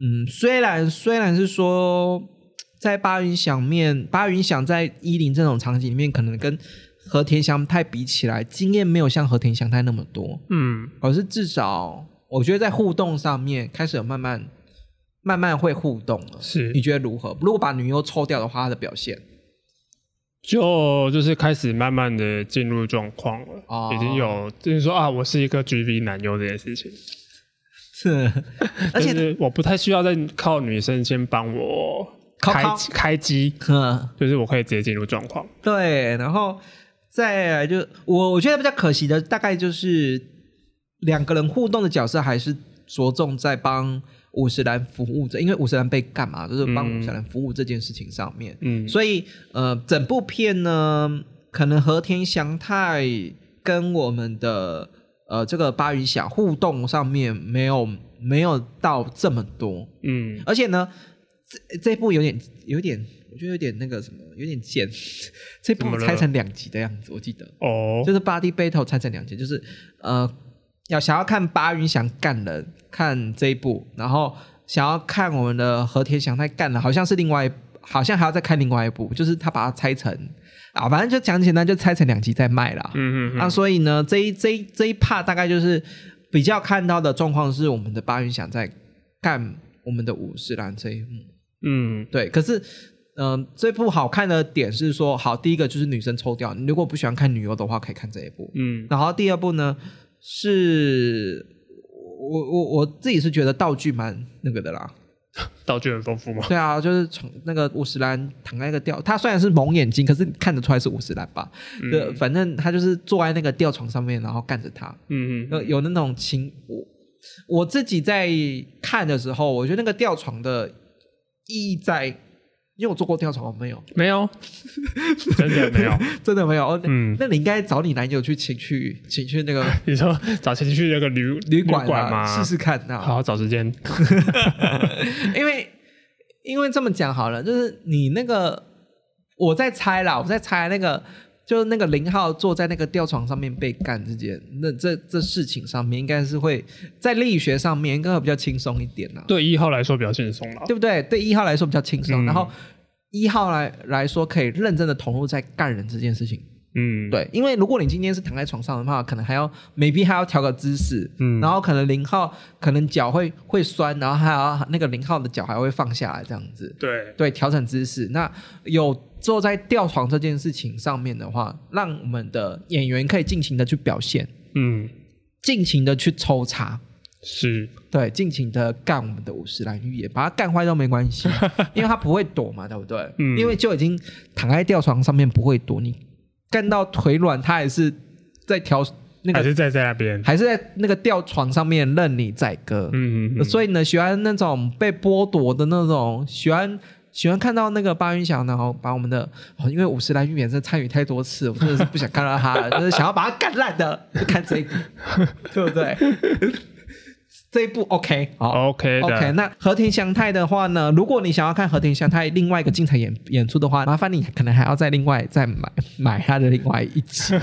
嗯，虽然虽然是说在八云想面，八云想在一零这种场景里面，可能跟和田祥太比起来，经验没有像和田祥太那么多，嗯，而是至少我觉得在互动上面开始有慢慢慢慢会互动了。是。你，觉得如何？如果把女优抽掉的话，她的表现就就是开始慢慢的进入状况了，哦已经有就是说啊，我是一个 GV 男优这件事情，是，而且是我不太需要再靠女生先帮我开开机，嗯。就是我可以直接进入状况。对，然后再来就我我觉得比较可惜的，大概就是两个人互动的角色还是着重在帮五十岚服务这，因为五十岚被干嘛，就是帮嗯。五十岚服务这件事情上面。嗯，所以呃，整部片呢，可能和田祥太跟我们的呃这个八云响互动上面没有没有到这么多，嗯，而且呢，这这部有点有点，我觉得有点那个什么，有点贱。这部拆成两集的样子，我记得。哦，就是 Body Battle 拆成两集，就是呃，要想要看八云想干人，看这一部，然后想要看我们的和田祥太干的，好像是另外，好像还要再看另外一部，就是他把它拆成啊，反正就讲简单，就拆成两集再卖啦。嗯嗯那、所以呢，这一这一这一 part 大概就是比较看到的状况是我们的八云想在干我们的武士兰这一幕。嗯对，可是，嗯、这部好看的点是说，好，第一个就是女生抽掉，你如果不喜欢看女优的话，可以看这一部。嗯然后第二部呢，是我我我自己是觉得道具蛮那个的啦。道具很丰富吗？对啊，就是从那个五十岚躺在那个吊，他虽然是蒙眼睛，可是看得出来是五十岚吧？对，反正他就是坐在那个吊床上面，然后干着他。嗯嗯有有那种情，我我自己在看的时候，我觉得那个吊床的意义在，因为我做过吊床，吗没有，没有，真的没有。真的没有。那你应该找你男友去请去请去那个 你说找请去那个旅旅馆馆啊，吗？试试看啊。好，找时间。因为因为这么讲好了，就是你那个我在猜啦，我在猜那个。就是那个零号坐在那个吊床上面被干这件，那这这事情上面应该是会在力学上面应该会比较轻松一点啦。对一号来说比较轻松了。对不对？对一号来说比较轻松，嗯然后一号来来说可以认真的投入在干人这件事情。嗯，，对，因为如果你今天是躺在床上的话，可能还要 maybe 还要调个姿势，嗯然后可能零号可能脚会会酸，然后还要那个零号的脚还会放下来这样子。对，对，调整姿势。那有坐在吊床这件事情上面的话，让我们的演员可以尽情的去表现，嗯，尽情的去抽查。是，对，尽情的干我们的五十岚预言，把它干坏都没关系，因为他不会躲嘛，对不对？嗯因为就已经躺在吊床上面不会躲，你干到腿软，他还是在调那个，还是在在那边。还是在那个吊床上面任你宰割。嗯嗯嗯，所以呢，喜欢那种被剥夺的那种，喜欢喜欢看到那个巴云翔，然后把我们的，哦、因为五十岚预言真参与太多次，我真的是不想看到他了，就是想要把他干烂的，就看这一部，对不对？这一部 OK 好 OK OK 那和田祥太的话呢，如果你想要看和田祥太另外一个精彩演演出的话，麻烦你可能还要再另外再买买他的另外一集。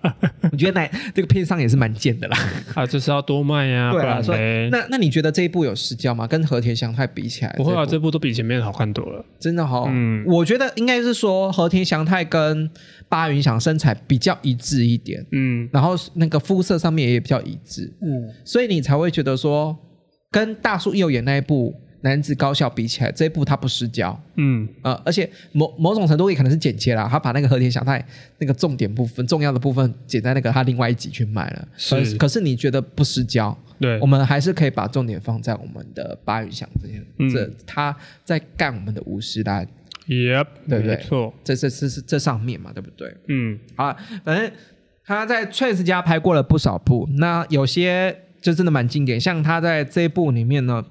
我觉得那这个片商也是蛮贱的啦。啊，就是要多卖呀，不对啊，所以，那那你觉得这一部有失焦吗？跟和田祥太比起来，不会啊，这部都比前面好看多了。真的哈、嗯我觉得应该是说和田祥太跟八云翔身材比较一致一点，嗯。然后那个肤色上面也比较一致，嗯，所以你才会觉得说，跟大叔右眼那一部男子高校比起来，这一部他不失焦。嗯，呃，而且某某种程度也可能是剪切啦，他把那个和田祥太那个重点部分、重要的部分剪在那个他另外一集去卖了。是。可可是你觉得不失焦？对。我，们还是可以把重点放在我们的八云祥这些，嗯。这他在干我们的五十单，Yep，对不对。没错，这这这是这上面嘛，对不对？嗯。好，反正他在 Trace 家拍过了不少部，那有些就真的蛮经典，像他在这一部里面呢，《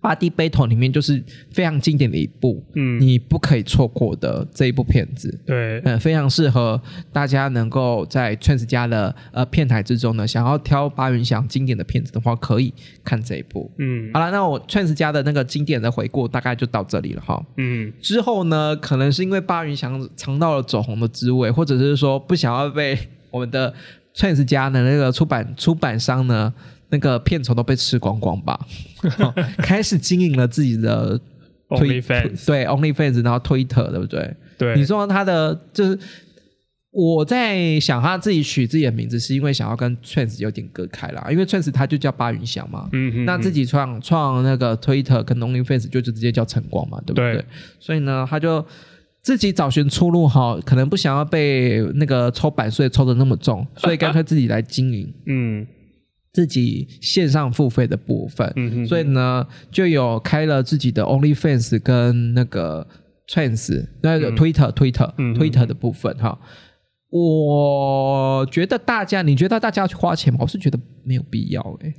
Body Battle》里面就是非常经典的一部，嗯，你不可以错过的这一部片子。对，嗯，非常适合大家能够在 Trans 家的呃片台之中呢，想要挑八云祥经典的片子的话，可以看这一部。嗯好了，那我 Trans 家的那个经典的回顾大概就到这里了哈。嗯之后呢，可能是因为八云祥尝到了走红的滋味，或者是说不想要被我们的 Trans 家的那个出版出版商呢，那个片酬都被吃光光吧，哦开始经营了自己的推 OnlyFans 对 OnlyFans，然后 Twitter 对不对？对，你说他的就是我在想他自己取自己的名字，是因为想要跟 Trans 有点隔开啦，因为 Trans 他就叫巴云翔嘛，嗯哼，那自己创创那个 Twitter 跟 OnlyFans 就直接叫晨光嘛，对不对？对。所以呢，他就自己找寻出路哈，可能不想要被那个抽版税抽的那么重，所以干脆自己来经营。嗯自己线上付费的部分。嗯哼，所以呢，就有开了自己的 OnlyFans 跟那个 Trans 那个嗯。Twitter、Twitter、嗯 Twitter 的部分哈。我觉得大家，你觉得大家要去花钱吗？我是觉得没有必要诶、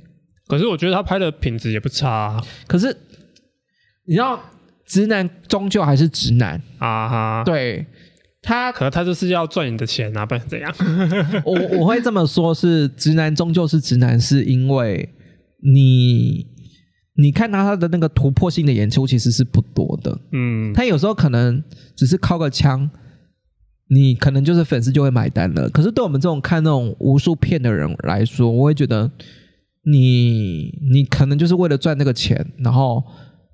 可是我觉得他拍的品质也不差啊。可是你知道，直男终究还是直男，啊哈，对他，可能他就是要赚你的钱啊，不然怎样？我我会这么说，是直男终究是直男，是因为你你看他他的那个突破性的演出其实是不多的，嗯他有时候可能只是靠个枪，你可能就是粉丝就会买单了。可是对我们这种看那种无数片的人来说，我会觉得你你可能就是为了赚那个钱，然后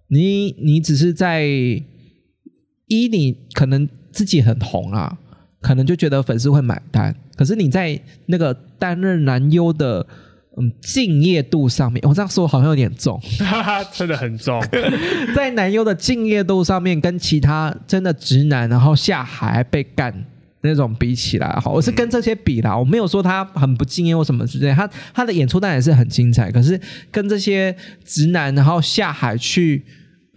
你你只是在一你可能自己很红啊，可能就觉得粉丝会买单。可是你在那个担任男优的嗯敬业度上面，我这样说好像有点重。哈哈，真的很重，在男优的敬业度上面，跟其他真的直男然后下海被干那种比起来，哈，我是跟这些比啦，我没有说他很不敬业或什么之类，他他的演出当然也是很精彩，可是跟这些直男然后下海去。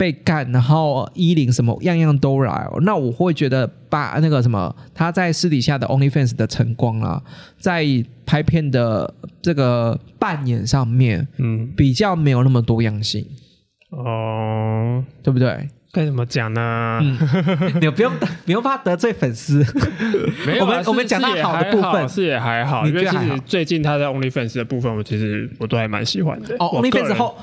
被干，然后衣领什么样样都来、哦，那我会觉得把那个什么他在私底下的 OnlyFans 的晨光啦，在拍片的这个扮演上面嗯。比较没有那么多样性，哦，对不对？该怎么讲呢？嗯。你不用不用怕得罪粉丝，没有啊，我们是我们讲到好的部分。是也还好，你因为其实最近他在 OnlyFans 的部分，我其实我都还蛮喜欢的。哦，OnlyFans 人后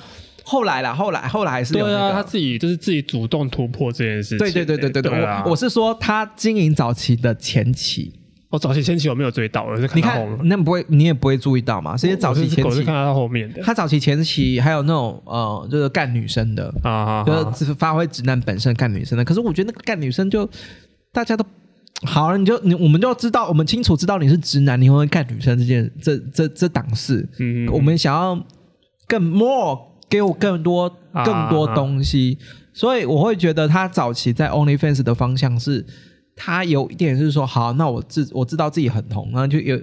后来啦，后来后来还是有对啊，他自己就是自己主动突破这件事情。对对对对对对，我我是说他经营早期的前期，我早期前期我没有追到，我是看你看到后那不会你也不会注意到嘛？这些早期前期我是看，到他后面的他早期前期还有那种呃，就是干女生的，啊，就是只是发挥直男本身干女生的。可是我觉得那个干女生就大家都好了，你就你我们就知道，我们清楚知道你是直男，你会干女生这件这这这档事。嗯，我们想要更 more 给我更多啊更多东西，所以我会觉得他早期在 OnlyFans 的方向是，他有一点是说，好，那我自我知道自己很红，然后就有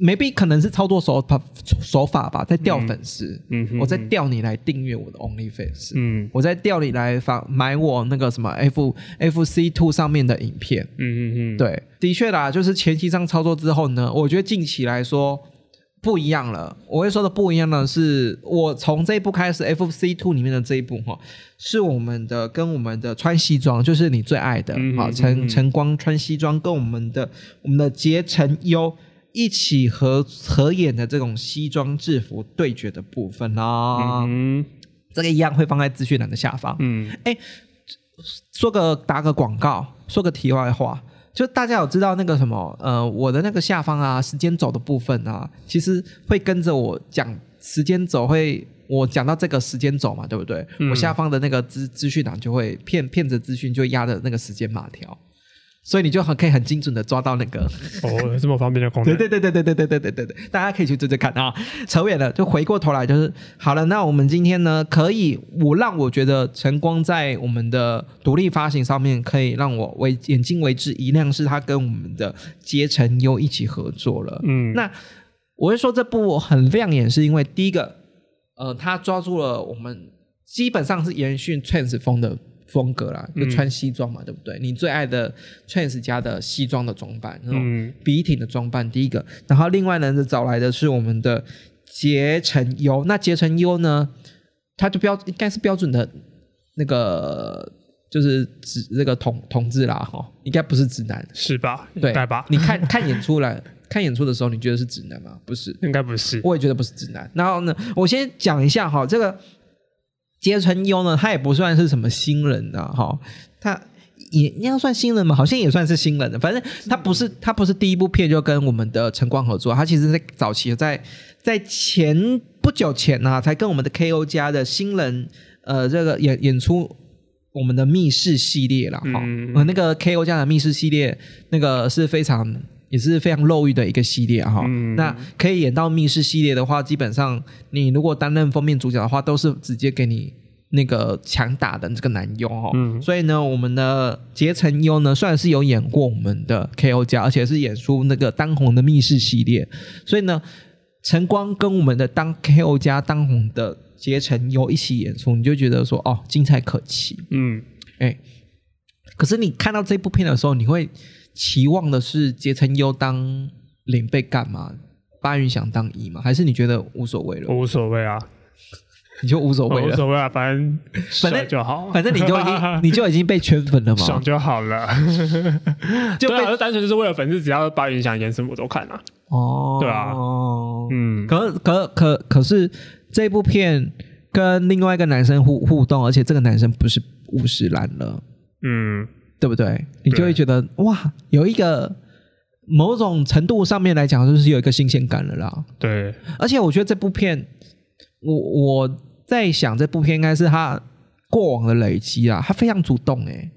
maybe 可能是操作手法手法吧，在钓粉丝，嗯哼我在钓你来订阅我的 OnlyFans，、嗯。我在钓你来发买我那个什么 F F C Two 上面的影片，嗯嗯嗯，对，的确啦，就是前期这样操作之后呢，我觉得近期来说不一样了。我会说的不一样呢，是我从这一部开始，FC Two 里面的这一部哈，是我们的跟我们的穿西装，就是你最爱的啊，晨晨光穿西装跟我们的我们的结成优一起合合演的这种西装制服对决的部分啦。嗯这个一样会放在资讯栏的下方。嗯哎说个打个广告，说个题外话，就大家有知道那个什么呃，我的那个下方啊，时间轴的部分啊，其实会跟着我讲时间轴会。我讲到这个时间轴嘛，对不对？嗯我下方的那个资资讯档就会骗骗着资讯，就压着那个时间码条，所以你就很可以很精准的抓到那个。哦，这么方便的功 对能，对对对对对对对对对对，大家可以去追追看啊。扯远了，就回过头来就是好了。那我们今天呢，可以我让我觉得晨光在我们的独立发行上面，可以让我为眼睛为之一亮，是他跟我们的杰成优一起合作了。嗯，那我会说这部很亮眼，是因为第一个，呃，他抓住了我们基本上是延续 Trans 风的风格啦，就嗯穿西装嘛，对不对？你最爱的 Trans 家的西装的装扮，那种嗯笔挺的装扮，第一个。然后另外呢，就找来的是我们的结成优。那结成优呢，他就标应该是标准的那个。就是指那个同同志啦，哈，应该不是直男，是吧？对吧？你看看演出来，看演出的时候，你觉得是直男吗？不是，应该不是，我也觉得不是直男。然后呢，我先讲一下哈，这个结成优呢，他也不算是什么新人的哈，他也应该算新人嘛，好像也算是新人的。反正他不是他不是第一部片就跟我们的晨光合作，他其实在早期在在前不久前呢、才跟我们的 KO 家的新人呃这个演演出。我们的密室系列了，哈、那个 KO 家的密室系列，那个是非常也是非常肉欲的一个系列哈、嗯。那可以演到密室系列的话，基本上你如果担任封面主角的话，都是直接给你那个强打的这个男优哈、嗯。所以呢，我们的结成优呢，虽然是有演过我们的 KO 家，而且是演出那个当红的密室系列，所以呢，晨光跟我们的当 KO 家当红的结成优一起演出，你就觉得说哦，精彩可期。嗯，哎，可是你看到这部片的时候，你会期望的是杰成优当领被干嘛？巴云想当一吗？还是你觉得无所谓了？无所谓啊，你就无所谓了，无所谓啊，反正 反正就好，反正你就已经 你就已经被圈粉了嘛，爽就好了。就被对啊，就单纯就是为了粉丝，只要巴云想演什么我都看啊。哦，对啊嗯，可可可可是这部片跟另外一个男生互互动，而且这个男生不是五十岚了，嗯，对不对？你就会觉得哇，有一个某种程度上面来讲，就是有一个新鲜感了啦。对，而且我觉得这部片，我我在想这部片应该是他过往的累积啊，他非常主动诶、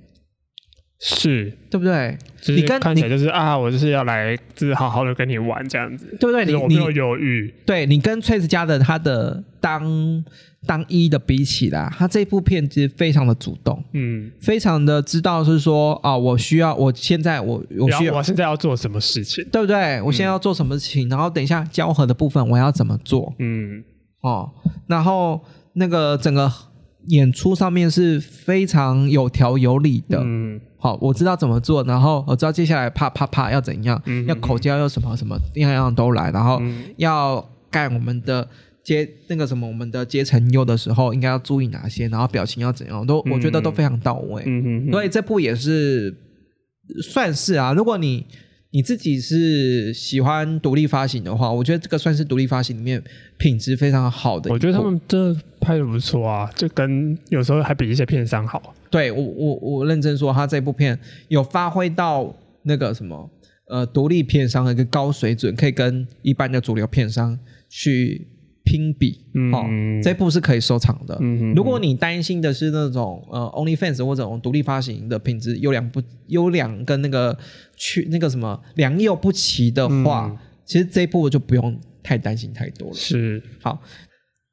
是，对不对？你跟看起来就是啊，我就是要来，就是好好的跟你玩这样子，对不对？你就是我没有你犹豫，对你跟崔子家的他的当当一的比起来，他这部片其实非常的主动，嗯，非常的知道是说啊，我需要，我现在我我需要我。现在要做什么事情？对不对？我现在要做什么事情，然后等一下交合的部分我要怎么做嗯，哦，然后那个整个演出上面是非常有条有理的。嗯，好，我知道怎么做，然后我知道接下来啪啪啪要怎样，嗯要口交要什么什么样样都来，然后嗯要干我们的阶那个什么我们的阶层优的时候，应该要注意哪些，然后表情要怎样，都我觉得都非常到位。嗯嗯，所以这部也是算是啊，如果你你自己是喜欢独立发行的话，我觉得这个算是独立发行里面品质非常好的。我觉得他们真的拍的不错啊，就跟有时候还比一些片商好。对我我我认真说，他这部片有发挥到那个什么呃独立片商的一个高水准，可以跟一般的主流片商去拼比。嗯哦，这部是可以收藏的。嗯如果你担心的是那种呃 OnlyFans 或者独立发行的品质优良不优良跟那个去那个什么良莠不齐的话，嗯其实这一部就不用太担心太多了。是，好，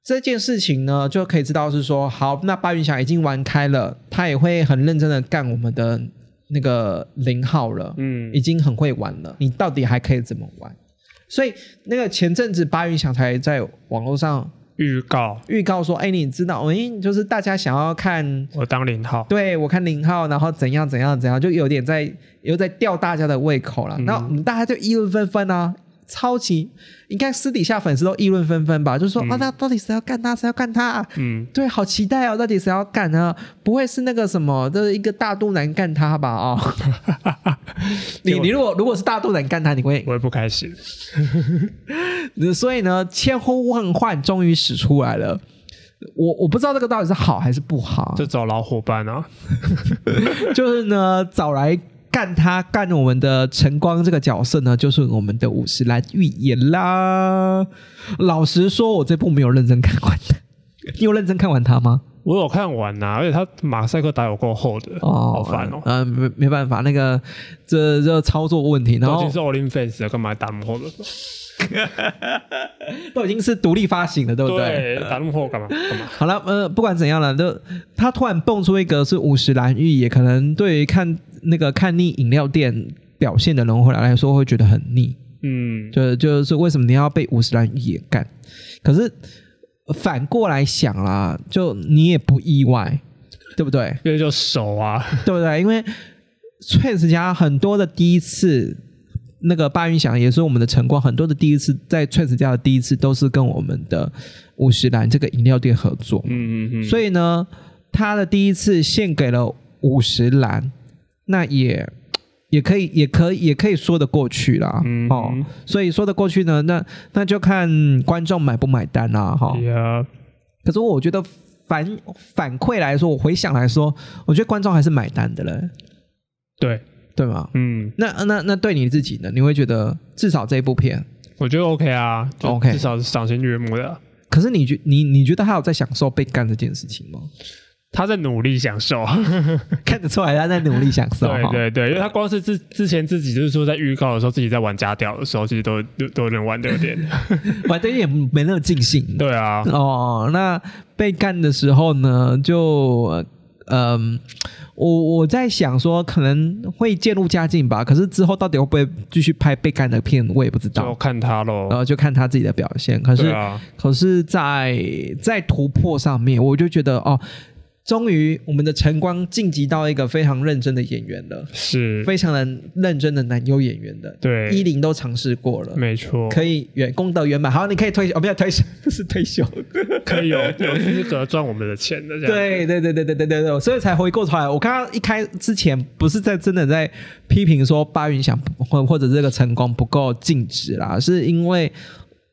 这件事情呢，就可以知道是说，好，那巴云祥已经玩开了，他也会很认真的干我们的那个零号了，嗯已经很会玩了，你到底还可以怎么玩？所以那个前阵子巴云祥才在网络上预告预告说，哎，你知道，哎，就是大家想要看。我当零号，对，我看零号，然后怎样怎样怎样，就有点在又在吊大家的胃口了。嗯那、我们大家就议论纷纷啊，超级应该私底下粉丝都议论纷纷吧，就说、啊，那到底谁要干他？谁要干他？嗯，对，好期待哦！到底谁要干呢？不会是那个什么的一个大肚腩干他吧？哦，你你如果如果是大肚腩干他，你会我也不开心。所以呢，千呼万唤终于使出来了。我我不知道这个到底是好还是不好，就找老伙伴啊，就是呢找来干他干我们的晨光这个角色呢，就是我们的五十岚预言啦。老实说，我这部没有认真看完的，你有认真看完他吗？我有看完呐、而且他马赛克打有够厚的，哦，好烦哦。嗯、没没办法，那个这这操作问题，然后都已经是了，干嘛打那么厚的？都已经是独立发行了，对不对？对，打那么厚干嘛？干嘛？好了，呃，不管怎样了，就他突然蹦出一个是五十蓝玉，也可能对于看那个看腻饮料店表现的人回来来说会觉得很腻，嗯，就就是为什么你要被五十蓝玉也干？可是反过来想啦，就你也不意外，对不对？因为就熟啊，对不对？因为 Trace 家很多的第一次，那个巴云祥也是我们的晨光，很多的第一次在 Trace 家的第一次都是跟我们的五十岚这个饮料店合作，嗯嗯嗯，所以呢，他的第一次献给了五十岚，那也。也可以，也可以，也可以说得过去啦。嗯哦，所以说得过去呢，那那就看观众买不买单啦。哈、呀，可是我觉得反反馈来说，我回想来说，我觉得观众还是买单的了。对，对吗？嗯，那那那对你自己呢？你会觉得至少这一部片，我觉得 OK 啊 OK 至少是赏心悦目的啊。可是你觉你你觉得他有在享受被干这件事情吗？他在努力享受，看得出来他在努力享受哈。对对对，因为他光是之之前自己就是说在预告的时候，自己在玩家调的时候，其实都都都有点 玩的有点，玩的也没那么尽兴。对啊，哦，那被干的时候呢，就嗯、我我在想说可能会渐入佳境吧。可是之后到底会不会继续拍被干的片，我也不知道就道。看他喽然。后就看他自己的表现。可是啊，可是在，在突破上面，我就觉得哦，终于我们的晨光晋级到一个非常认真的演员了，是，非常的认真的男优演员的。对一零都尝试过了，没错，可以圆功德圆满。好，你可以退休，哦，不要退休，不是退休。可以有 有资格赚我们的钱的。对对对对对对对对，所以才回过头来。我刚刚一开之前不是在真的在批评说巴云想或或者这个晨光不够尽职啦，是因为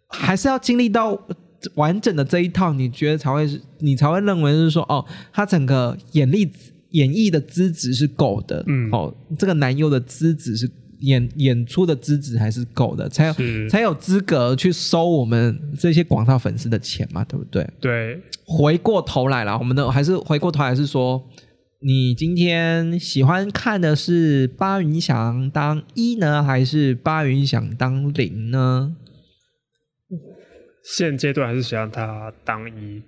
还是要经历到完整的这一套，你觉得才会是，你才会认为是说哦，他整个演力演绎的资质是够的，嗯哦，这个男优的资质是演演出的资质还是够的，才有才有资格去收我们这些广大粉丝的钱嘛，对不对？对，回过头来了，我们的还是回过头来是说，你今天喜欢看的是巴云翔当一呢，还是巴云翔当零呢？现阶段还是想让他当一，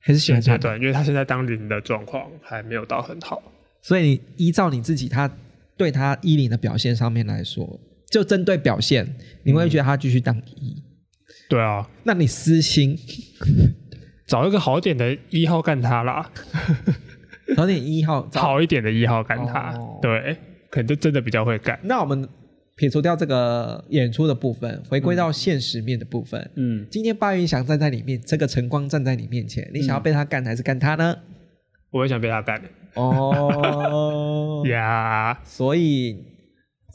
还是喜欢他？现阶段，因为他现在当零的状况还没有到很好。所以你依照你自己他对他一零的表现上面来说，就针对表现，你会觉得他继续当一。对啊，那你私心 找一个好点的一号干他啦，找点一号，好一点的一号干他，哦对，可能就真的比较会干。那我们撇除掉这个演出的部分，回归到现实面的部分。嗯，今天巴云祥站在你面，这个晨光站在你面前，你想要被他干还是干他呢？我也想被他干的哦，呀。所以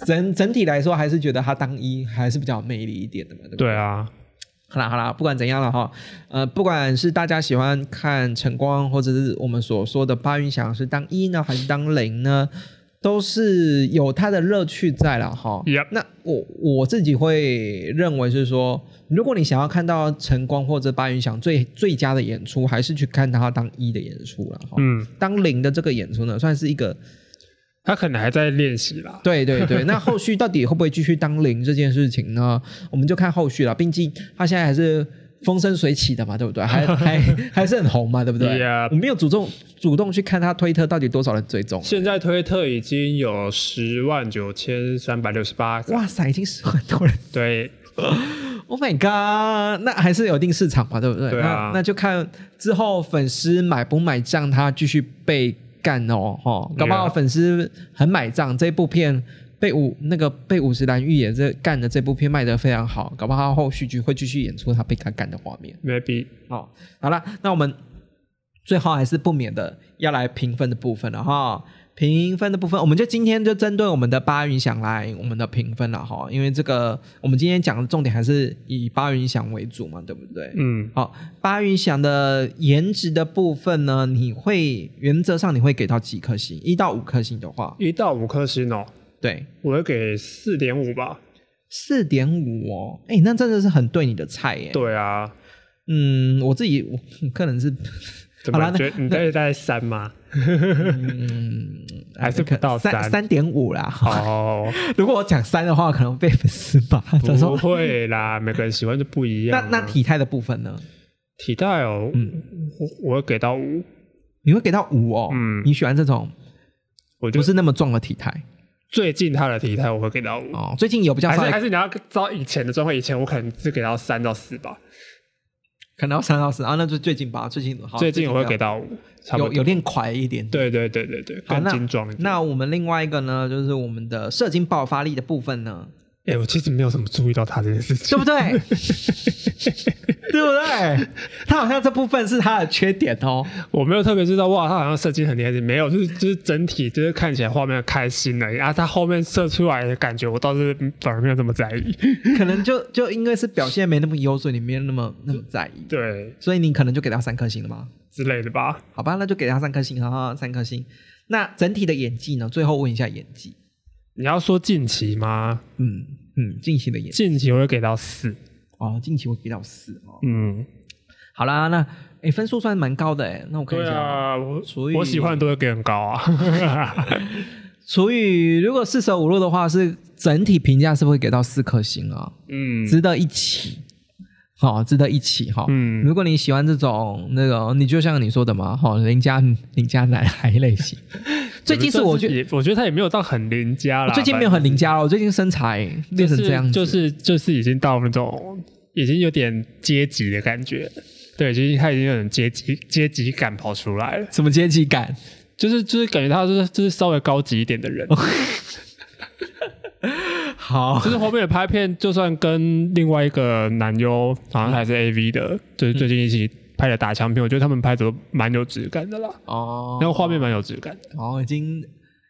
整整体来说，还是觉得他当一还是比较有魅力一点的嘛，对不对？对啊，好啦好啦，不管怎样了哈，呃，不管是大家喜欢看晨光，或者是我们所说的巴云祥是当一呢，还是当零呢，都是有它的乐趣在了哈。Yep 那我我自己会认为是说，如果你想要看到晨光或者巴云翔最最佳的演出，还是去看他当一的演出了哈。嗯，当零的这个演出呢，算是一个他可能还在练习啦。对对对，那后续到底会不会继续当零这件事情呢？我们就看后续了。毕竟他现在还是风生水起的嘛，对不对？还 还还是很红嘛，对不对 Yeah 我没有主动主动去看他推特到底多少人追踪。现在推特已经有十万九千三百六十八，哇塞，已经十万多人对！Oh my god，那还是有一定市场嘛，对不对？对啊那那就看之后粉丝买不买账，他继续被干哦，哈，搞不好粉丝很买账，这部片被五那个被五十岚预演这干的这部片卖得非常好，搞不好他后续剧会继续演出他被他干的画面。maybe 哦，好了，那我们最后还是不免的要来评分的部分了哈。评分的部分，我们就今天就针对我们的八云想来我们的评分了哈，因为这个我们今天讲的重点还是以八云想为主嘛，对不对？嗯，好，八云想的颜值的部分呢，你会原则上你会给到几颗星？一到五颗星的话，一到五颗星哦，对，我会给四点五吧。四点五哦，哎，那真的是很对你的菜耶。对啊，嗯，我自己我个人是，怎么好啦那觉得你在大概三吗？嗯，还是不到三三三点五啦。哦，如果我讲三的话，可能被粉丝骂。他不说，会啦，每个人喜欢就不一那样啊。那体态的部分呢？体态哦，嗯我我会给到五，你会给到五哦。嗯你喜欢这种我就不是那么壮的体态最近他的体态我会给到五。哦？最近有比较还是还是你要照以前的状况，以前我可能是给到三到四吧，可能要三到四啊，那就最近吧。最近好，最近我会给到到五，差不多。有有练快一点。对对对对对，更精壮一点。那我们另外一个呢，就是我们的射精爆发力的部分呢，哎、我其实没有什么注意到他这件事情，对不对？对不对？他好像这部分是他的缺点哦。我没有特别知道哇，他好像设计很厉害，没有，就是就是整体就是看起来画面开心而已啊，他后面射出来的感觉，我倒是反而没有这么在意。可能就就因为是表现没那么优，所以你没有那么那么在意，对所以你可能就给他三颗星了吗？之类的吧。好吧，那就给他三颗星，哈哈，三颗星。那整体的演技呢？最后问一下演技，你要说近期吗？嗯嗯，近期的演技近期我会给到四。哦，近期我给到四哦。嗯，好啦，那诶分数算蛮高的诶，那我看一对下哦，啊，我所以我喜欢的都会给很高啊。除以如果四舍五入的话，是整体评价是不是会给到四颗星啊？嗯值得一起，好、值得一起哈。嗯如果你喜欢这种那个，你就像你说的嘛，哈、邻家邻家男孩类型。最近是我觉得，我觉得他也没有到很邻家啦。最近没有很邻家了，我最近身材变成这样子，就是就是就是已经到那种已经有点阶级的感觉。对，就是他已经有点阶级阶级感跑出来了，什么阶级感？就是就是感觉他就是就是稍微高级一点的人，好。就是后面的拍片，就算跟另外一个男优好像还是 A V 的，就是最近一起拍的打枪片，我觉得他们拍的都蛮有质感的啦，哦。那个画面蛮有质感的，哦，已经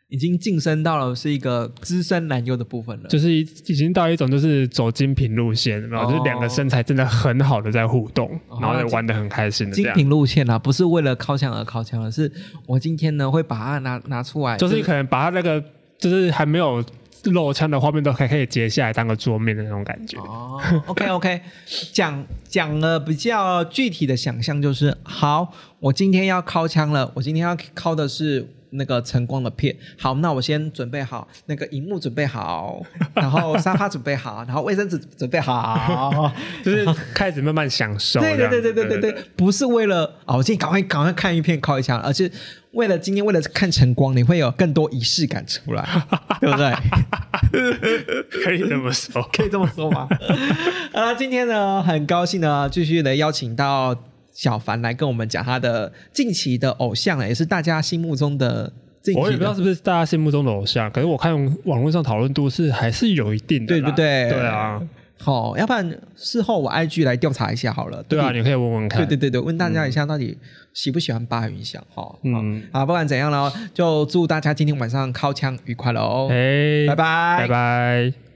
已经晋升到了是一个资深男优的部分了。就是已已经到一种就是走精品路线，然后就是两个身材真的很好的在互动，然后也玩的很开心的。精品路线啊，不是为了靠墙而靠墙，而是我今天呢会把它拿拿出来，就是可能把它那个就是还没有露枪的画面都还可以截下来当个桌面的那种感觉。哦，OK OK，讲讲了比较具体的想象，就是好，我今天要敲枪了，我今天要敲的是那个晨光的片。好，那我先准备好那个荧幕准备好，然后沙发准备好，然后卫生纸准备好。就是开始慢慢享受。对对对对对对对，不是为了哦，我今天赶快赶快看一片敲一枪，而是为了今天为了看晨光，你会有更多仪式感出来，对不对？可以这么说。可以这么说吗？啊，今天呢，很高兴呢，继续的邀请到小凡来跟我们讲他的近期的偶像，也是大家心目中的。我也不知道是不是大家心目中的偶像，可是我看网络上讨论度是还是有一定的啦。对不对？对啊，，好、要不然事后我 IG 来调查一下好了。对啊，你可以问问看。对对对对，问大家一下到底喜不喜欢八云翔哈？嗯嗯，啊，不管怎样呢，就祝大家今天晚上靠枪愉快喽！哎，拜拜拜拜。